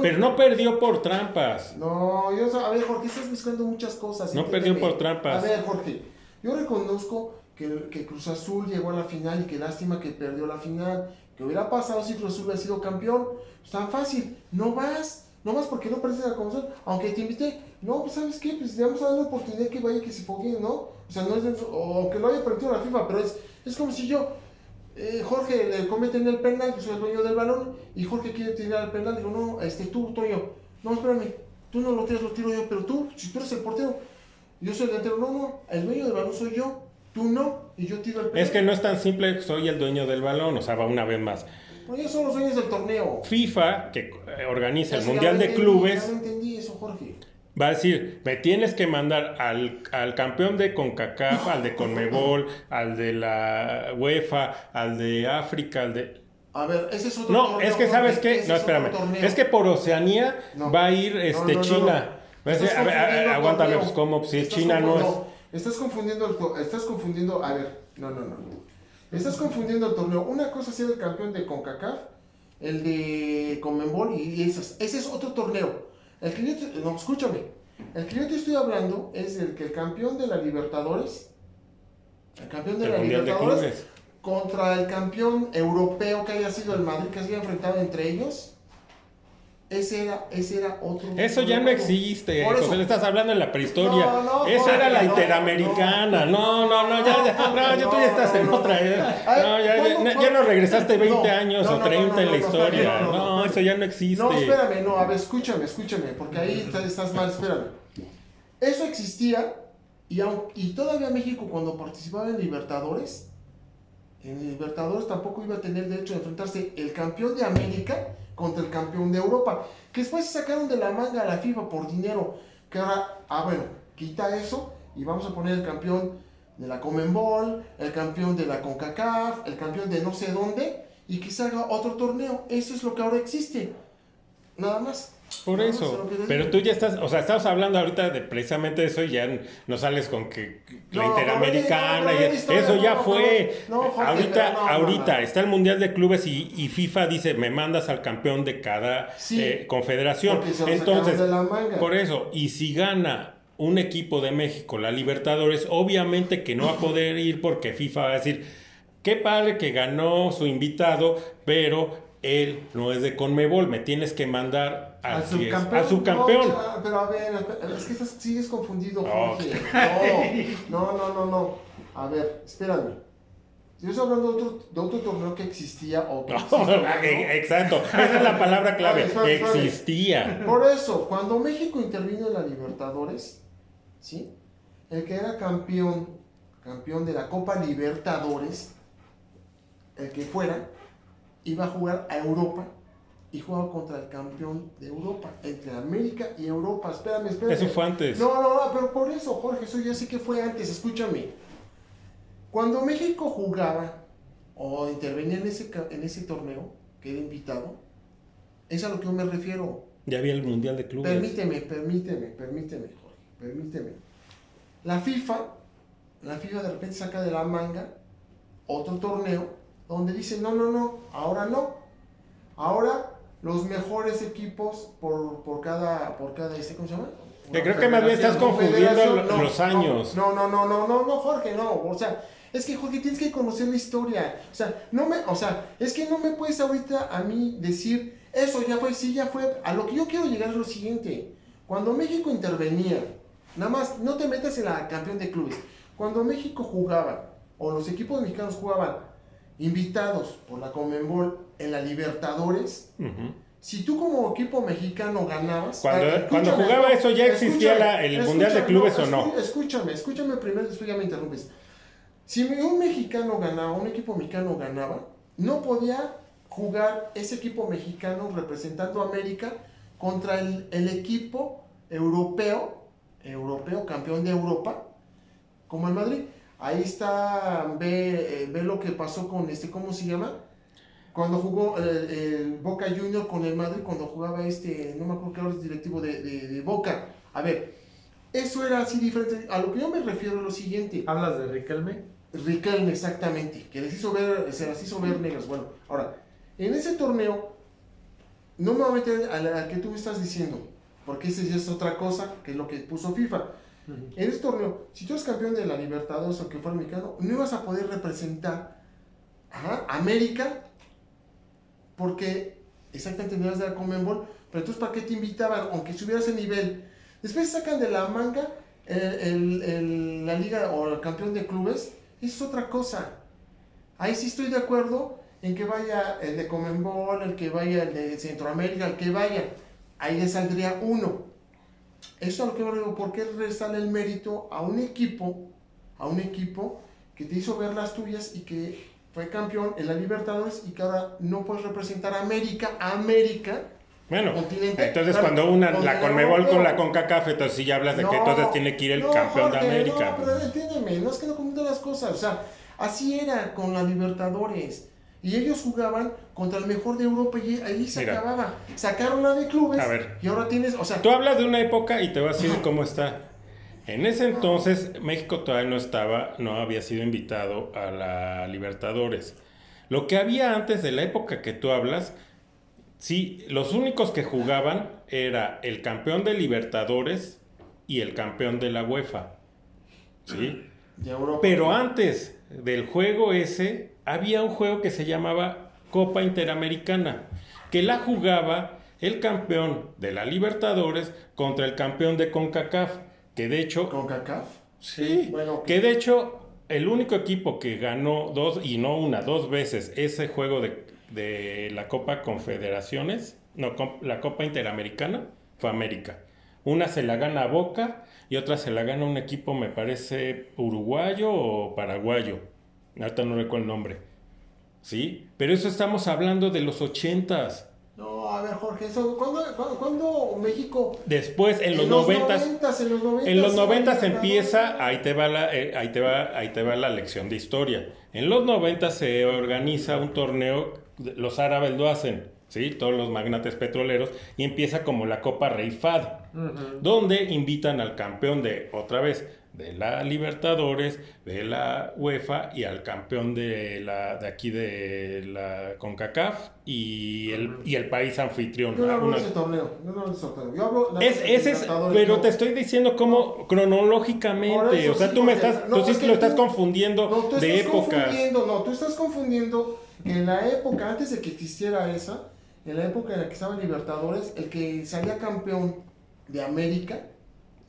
pero no perdió por trampas. No, yo, a ver, Jorge, estás mezclando muchas cosas. No perdió por trampas. A ver, Jorge, yo reconozco que, que Cruz Azul llegó a la final y que lástima que perdió la final. ¿Qué hubiera pasado si Cruz Azul hubiera sido campeón? Pues tan fácil, no vas. No vas porque no perdiste la conversación. Aunque te invité, no, pues sabes qué, pues le vamos a dar la oportunidad que vaya que se fogueen, ¿no? O sea, no es o que lo haya permitido la FIFA, pero es, es como si yo, eh, Jorge le cometen el penal, yo soy el dueño del balón, y Jorge quiere tirar el penal, digo, no, este, tú, Toño, no, espérame, tú no lo tiras, lo tiro yo, pero tú, si tú eres el portero, yo soy el delantero, no, no, el dueño del balón soy yo, tú no, y yo tiro el penal. Es que no es tan simple, soy el dueño del balón, o sea, va una vez más. Pues ellos son los dueños del torneo. FIFA, que eh, organiza el Mundial de entendí, Clubes, Ya lo entendí eso, Jorge. va a decir, me tienes que mandar al, al campeón de CONCACAF, al de CONMEBOL, al de la UEFA, al de África, al de... A ver, ese es otro No, torneo, es que sabes qué, no, es espérame, torneo. es que por Oceanía No. va a ir este no, no, China. Va a decir, a ver, aguántame, pues como si China no es... Estás confundiendo, el estás confundiendo, a ver, no, no, no. Estás confundiendo el torneo. Una cosa es ser el campeón de CONCACAF, el de CONMEBOL y esas. Ese es otro torneo. El que yo te- no, escúchame. El que yo te estoy hablando es el que el campeón de la Libertadores, el campeón de El la de Libertadores, contra el campeón europeo que haya sido el Madrid, que se haya enfrentado entre ellos. Ese era, ese era otro. Eso ya no existe, Por eso. Estás hablando en la prehistoria. No, no, Esa era la interamericana. No, no, no, ya, ya, no, ya tú ya estás en otra era. Ay, No, ya, ¿cuándo, ya, no regresaste 20 No, años o no, 30 no, no, en la historia. no, eso ya no existe. No, espérame, no, a ver, escúchame, escúchame, porque ahí estás, mal, espérame. Eso existía y, y todavía México cuando participaba en Libertadores, en Libertadores tampoco iba a tener derecho de enfrentarse el campeón de América contra el campeón de Europa, que después se sacaron de la manga a la FIFA por dinero, que ahora, ah bueno, quita eso y vamos a poner el campeón de la Comenbol, el campeón de la CONCACAF, el campeón de no sé dónde, y que se haga otro torneo. Eso es lo que ahora existe. Nada más. Por eso. Pero tú ya estás, o sea, estamos hablando ahorita de precisamente eso y ya no sales con que la No, interamericana pero ve- y ve la historia, eso ya fue. Jorge, ahorita, ahorita está el Mundial de Clubes y, y FIFA dice, me mandas al campeón de cada Sí, eh, confederación. Entonces, por eso, y si gana un equipo de México la Libertadores, obviamente que no va a poder ir porque FIFA va a decir, qué padre que ganó su invitado, pero él no es de Conmebol, me tienes que mandar al, subcampeón. al subcampeón. No, pero a ver, es que estás, sigues confundido. Jorge. No, no, no, no, no. A ver, espérame. Yo estoy hablando de otro, de otro torneo que existía o que (laughs) existe, ¿no? Exacto, esa es la palabra clave, espérame. existía. Por eso, cuando México intervino en la Libertadores, ¿sí? El que era campeón, campeón de la Copa Libertadores, el que fuera, iba a jugar a Europa y jugaba contra el campeón de Europa, entre América y Europa. Espérame, espérame. Eso fue antes. No, no, no, pero por eso, Jorge, eso ya sé que fue antes, escúchame. Cuando México jugaba o intervenía en ese, en ese torneo, que era invitado, es a lo que yo me refiero. Ya había el Mundial de Clubes. Permíteme, permíteme, permíteme, Jorge, permíteme. La FIFA, la FIFA de repente saca de la manga otro torneo donde dice, no, no, no, ahora no. Ahora los mejores equipos por, por cada, por cada, este, ¿cómo se llama? Que creo que más bien estás confundiendo no, los años. No, no, no, no, no, no, Jorge, no. O sea, es que Jorge tienes que conocer la historia. O sea, no me, o sea, es que no me puedes ahorita a mí decir, eso ya fue, sí, ya fue. A lo que yo quiero llegar es lo siguiente. Cuando México intervenía, nada más, no te metas en la campeón de clubes. Cuando México jugaba, o los equipos mexicanos jugaban, invitados por la Comenbol en la Libertadores, Ujú. si tú como equipo mexicano ganabas... Cuando- cuando jugaba no, eso, ¿ya existía la- el Mundial de Clubes o no? escú- Escúchame, escúchame primero, después ya me interrumpes. Si un mexicano ganaba, un equipo mexicano ganaba, no podía jugar ese equipo mexicano representando a América contra el, el equipo europeo, europeo, campeón de Europa, como el Madrid. Ahí está, ve, eh, ve lo que pasó con este, ¿cómo se llama? cuando jugó eh, el Boca Junior con el Madrid, cuando jugaba este, no me acuerdo qué es directivo de, de- de Boca. A ver, eso era así diferente. A lo que yo me refiero es lo siguiente. ¿Hablas de Riquelme? Riquelme, exactamente, que les hizo ver, se las hizo ver negras. Bueno, ahora, en ese torneo, no me voy a meter a la que tú me estás diciendo, porque ese ya es otra cosa, que es lo que puso FIFA. En ese torneo, si tú eres campeón de la Libertadores o que fuera mexicano, no ibas a poder representar a América, porque exactamente no ibas a dar Conmebol, pero entonces ¿para qué te invitaban? Aunque subieras el nivel. Después sacan de la manga el- el- la liga o el campeón de clubes, eso es otra cosa. Ahí sí estoy de acuerdo en que vaya el de Comenbol, el que vaya el de Centroamérica, el que vaya. Ahí le saldría uno. Eso es lo que yo digo, ¿por qué le sale el mérito a un equipo, a un equipo que te hizo ver las tuyas y que fue campeón en la Libertadores y que ahora no puedes representar a América, a América? Bueno, Continente, entonces claro, cuando una la continente Conmebol con la CONCACAF, entonces sí ya hablas de que No, entonces tiene que ir el no, campeón de Jorge, América. No, pero entiéndeme, no es que no confundan las cosas. O sea, así era con la Libertadores. Y ellos jugaban contra el mejor de Europa y ahí se Mira. acababa. Sacaron la de clubes A ver. y ahora tienes, o sea, Tú hablas de una época y te voy a decir cómo está. En ese entonces México todavía no estaba, no había sido invitado a la Libertadores. Lo que había antes de la época que tú hablas, sí, los únicos que jugaban era el campeón de Libertadores y el campeón de la UEFA. ¿Sí? de Europa. Pero antes del juego ese, había un juego que se llamaba Copa Interamericana, que la jugaba el campeón de la Libertadores contra el campeón de CONCACAF, que de hecho, con CACAF. sí, bueno, que de hecho el único equipo que ganó dos, y no una, dos veces ese juego de, de la Copa Confederaciones, no, la Copa Interamericana, fue América. Una se la gana Boca y otra se la gana un equipo, me parece, uruguayo o paraguayo. Ahorita no recuerdo el nombre. ¿Sí? Pero eso estamos hablando de los ochentas. No, a ver, Jorge, eso, ¿cuándo, cuándo, cuándo México? Después, en los los noventas, noventas, en los noventas. En los noventas empieza, ahí te va la, eh, ahí te va, ahí te va la lección de historia. En los noventas se organiza un torneo, los árabes lo hacen, sí, todos los magnates petroleros y empieza como la Copa Rey Fad, donde invitan al campeón de otra vez de la Libertadores, de la UEFA y al campeón de la de aquí de la CONCACAF y el y el país anfitrión. Yo no hablo de ese torneo. Yo no hablo de ese torneo. Yo hablo. es, de ese es, Libertadores, pero no. te estoy diciendo cómo cronológicamente, o sea, sí, tú me estás, no, tú sí es que lo estás tú- confundiendo No, tú de estás épocas. confundiendo, no, tú estás confundiendo que en la época, antes de que existiera esa, en la época en la que estaban Libertadores, el que salía campeón de América,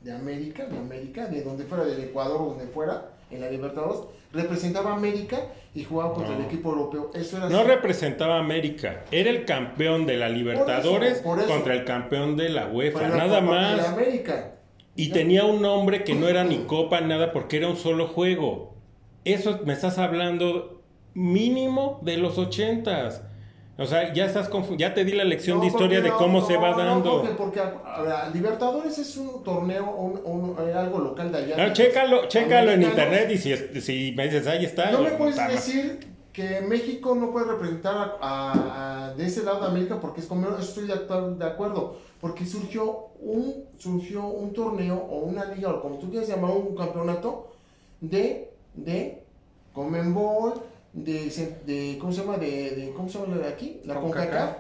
de América, de América, de donde fuera, del Ecuador o donde fuera, en la Libertadores, representaba a América y jugaba contra No. el equipo europeo. Eso era No así. representaba a América, era el campeón de la Libertadores por eso. contra el campeón de la UEFA, nada parte de más. América. Y tenía un nombre que no era ni copa, nada, porque era un solo juego. Eso me estás hablando mínimo de los ochentas. O sea, ya estás ya te di la lección No, de historia de cómo no, se va no, dando. Jorge, porque a ver, Libertadores es un torneo, un, un- algo local de allá. No, chécalo, en internet y si, si me dices, ahí está. No me puedes decir que México no puede representar a, a- a- de ese lado de América porque es como estoy de acuerdo porque surgió un surgió un torneo o una liga o como tú quieras llamar un campeonato de de Comenbol de, de cómo se llama de, de cómo se llama la de aquí la CONCACAF.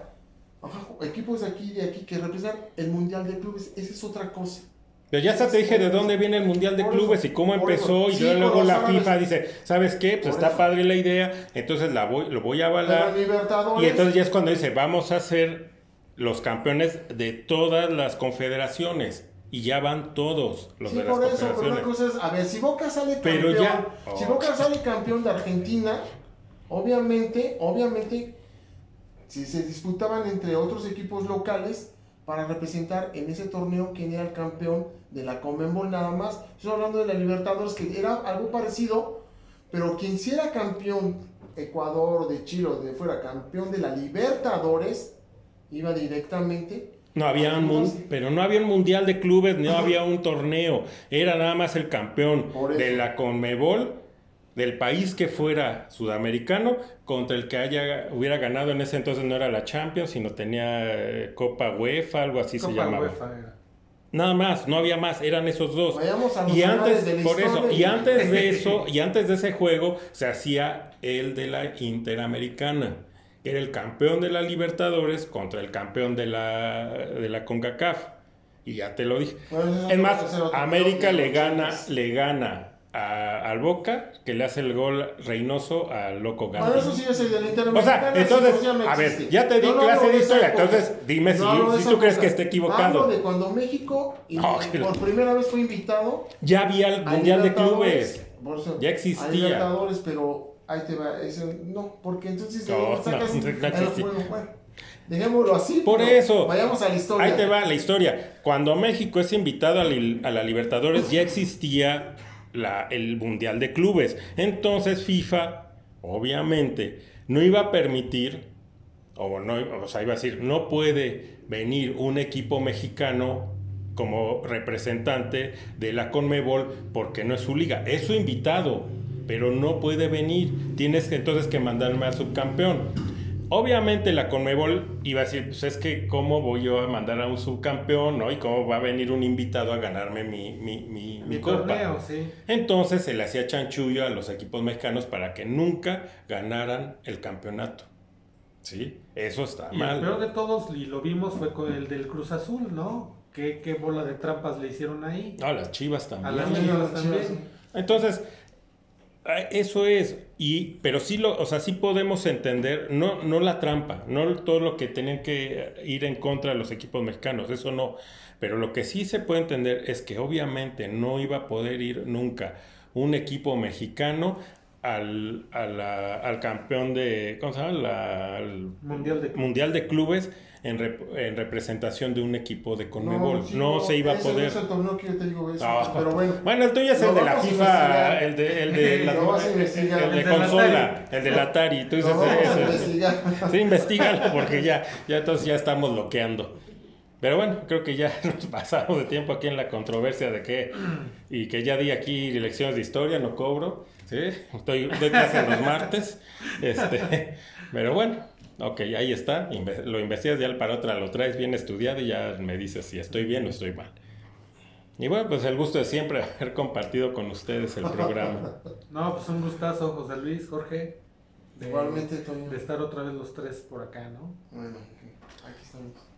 Equipos de aquí de aquí que representan el mundial de clubes esa es otra cosa Pero ya hasta te dije de dónde viene el Mundial de Clubes y cómo empezó. Y luego la. FIFA dice, ¿sabes qué? Pues está eso. padre la idea, entonces la voy, lo voy a avalar. Y entonces ya es cuando dice, vamos a ser los campeones de todas las confederaciones. Y ya van todos los sí, de las por eso, pero una cosa es, a ver, si Boca sale campeón, Pero ya- si Oh. Boca sale campeón de Argentina, obviamente, obviamente, si se disputaban entre otros equipos locales para representar en ese torneo quién era el campeón de la Conmebol nada más. Estoy hablando de la Libertadores, que era algo parecido, pero quien sí era campeón, Ecuador, de Chile o de fuera, campeón de la Libertadores, iba directamente No había un pero no había un mundial de clubes, no había un torneo. Era nada más el campeón de la Conmebol del país que fuera sudamericano contra el que haya hubiera ganado en ese entonces no era la Champions, sino tenía eh, Copa UEFA, algo así se llamaba. UEFA era. Nada más, no había más, eran esos dos. Vayamos a los Y antes, de por eso, y antes de (laughs) eso, y antes de ese juego, se hacía el de la Interamericana. Era el campeón de la Libertadores contra el campeón de la, de la CONCACAF. Y ya te lo dije. Bueno, Es más, América le gana, le gana a- al Boca, que le hace el gol Reynoso al Loco Bueno, Gatti. eso sí es del O sea, entonces, no a ver, ya te di no clase de historia, entonces dime si- tú crees que esté equivocado. Hablo de cuando México y- No, por primera vez fue invitado Ya había el a Mundial de Clubes. eso, Ya A existía. Libertadores, pero ahí te va. ese- no, porque entonces No, sacas no, no bueno. Dejémoslo así. Por pero eso. Vayamos a la historia. Ahí te va la historia. Cuando México es invitado a, a la Libertadores ya existía la- el Mundial de Clubes. Entonces FIFA, obviamente, no iba a permitir, o, no, o sea, iba a decir, no puede venir un equipo mexicano como representante de la Conmebol porque no es su liga. Es su invitado, pero no puede venir. Tienes que entonces que mandarme al subcampeón. Obviamente la Conmebol iba a decir, pues es que cómo voy yo a mandar a un subcampeón, ¿no? Y cómo va a venir un invitado a ganarme mi, mi, mi, mi Mi copa. torneo, sí. Entonces se le hacía chanchullo a los equipos mexicanos para que nunca ganaran el campeonato. ¿Sí? Eso está Y el mal. peor de todos, y lo vimos, fue con el del Cruz Azul, ¿no? ¿Qué, qué bola de trampas le hicieron ahí? No, las chivas A también. las Chivas las Chivas, también. Entonces, eso es, y, pero sí lo, o sea, sí podemos entender, no, no la trampa, no todo lo que tenían que ir en contra de los equipos mexicanos, eso no, pero lo que sí se puede entender es que obviamente no iba a poder ir nunca un equipo mexicano al, a la- al campeón de, ¿cómo se llama? La- al Mundial de Mundial de Clubes en, rep- en representación de un equipo de Conmebol. sí, No, se iba a poder. es el torneo que yo te digo, eso, No. pero bueno. Bueno, el tuyo es el de la FIFA, el de, el de, (laughs) las- Lo vas a investigar. el de El del consola, Atari. el del Atari. Investigar. (laughs) Sí, investigalo porque ya, ya entonces ya estamos bloqueando. Pero bueno, creo que ya (laughs) nos pasamos de tiempo aquí en la controversia de que, y que ya di aquí lecciones de historia, no cobro, ¿sí? Estoy, doy clase los martes, este, pero bueno, ok, ahí está, lo investigas ya para otra, lo traes bien estudiado y ya me dices si estoy bien o estoy mal. Y bueno, pues el gusto de siempre (laughs) haber compartido con ustedes el programa. No, pues un gustazo, José Luis, Jorge. De, Igualmente, Toño. de estar otra vez los tres por acá, ¿no? Bueno, aquí estamos.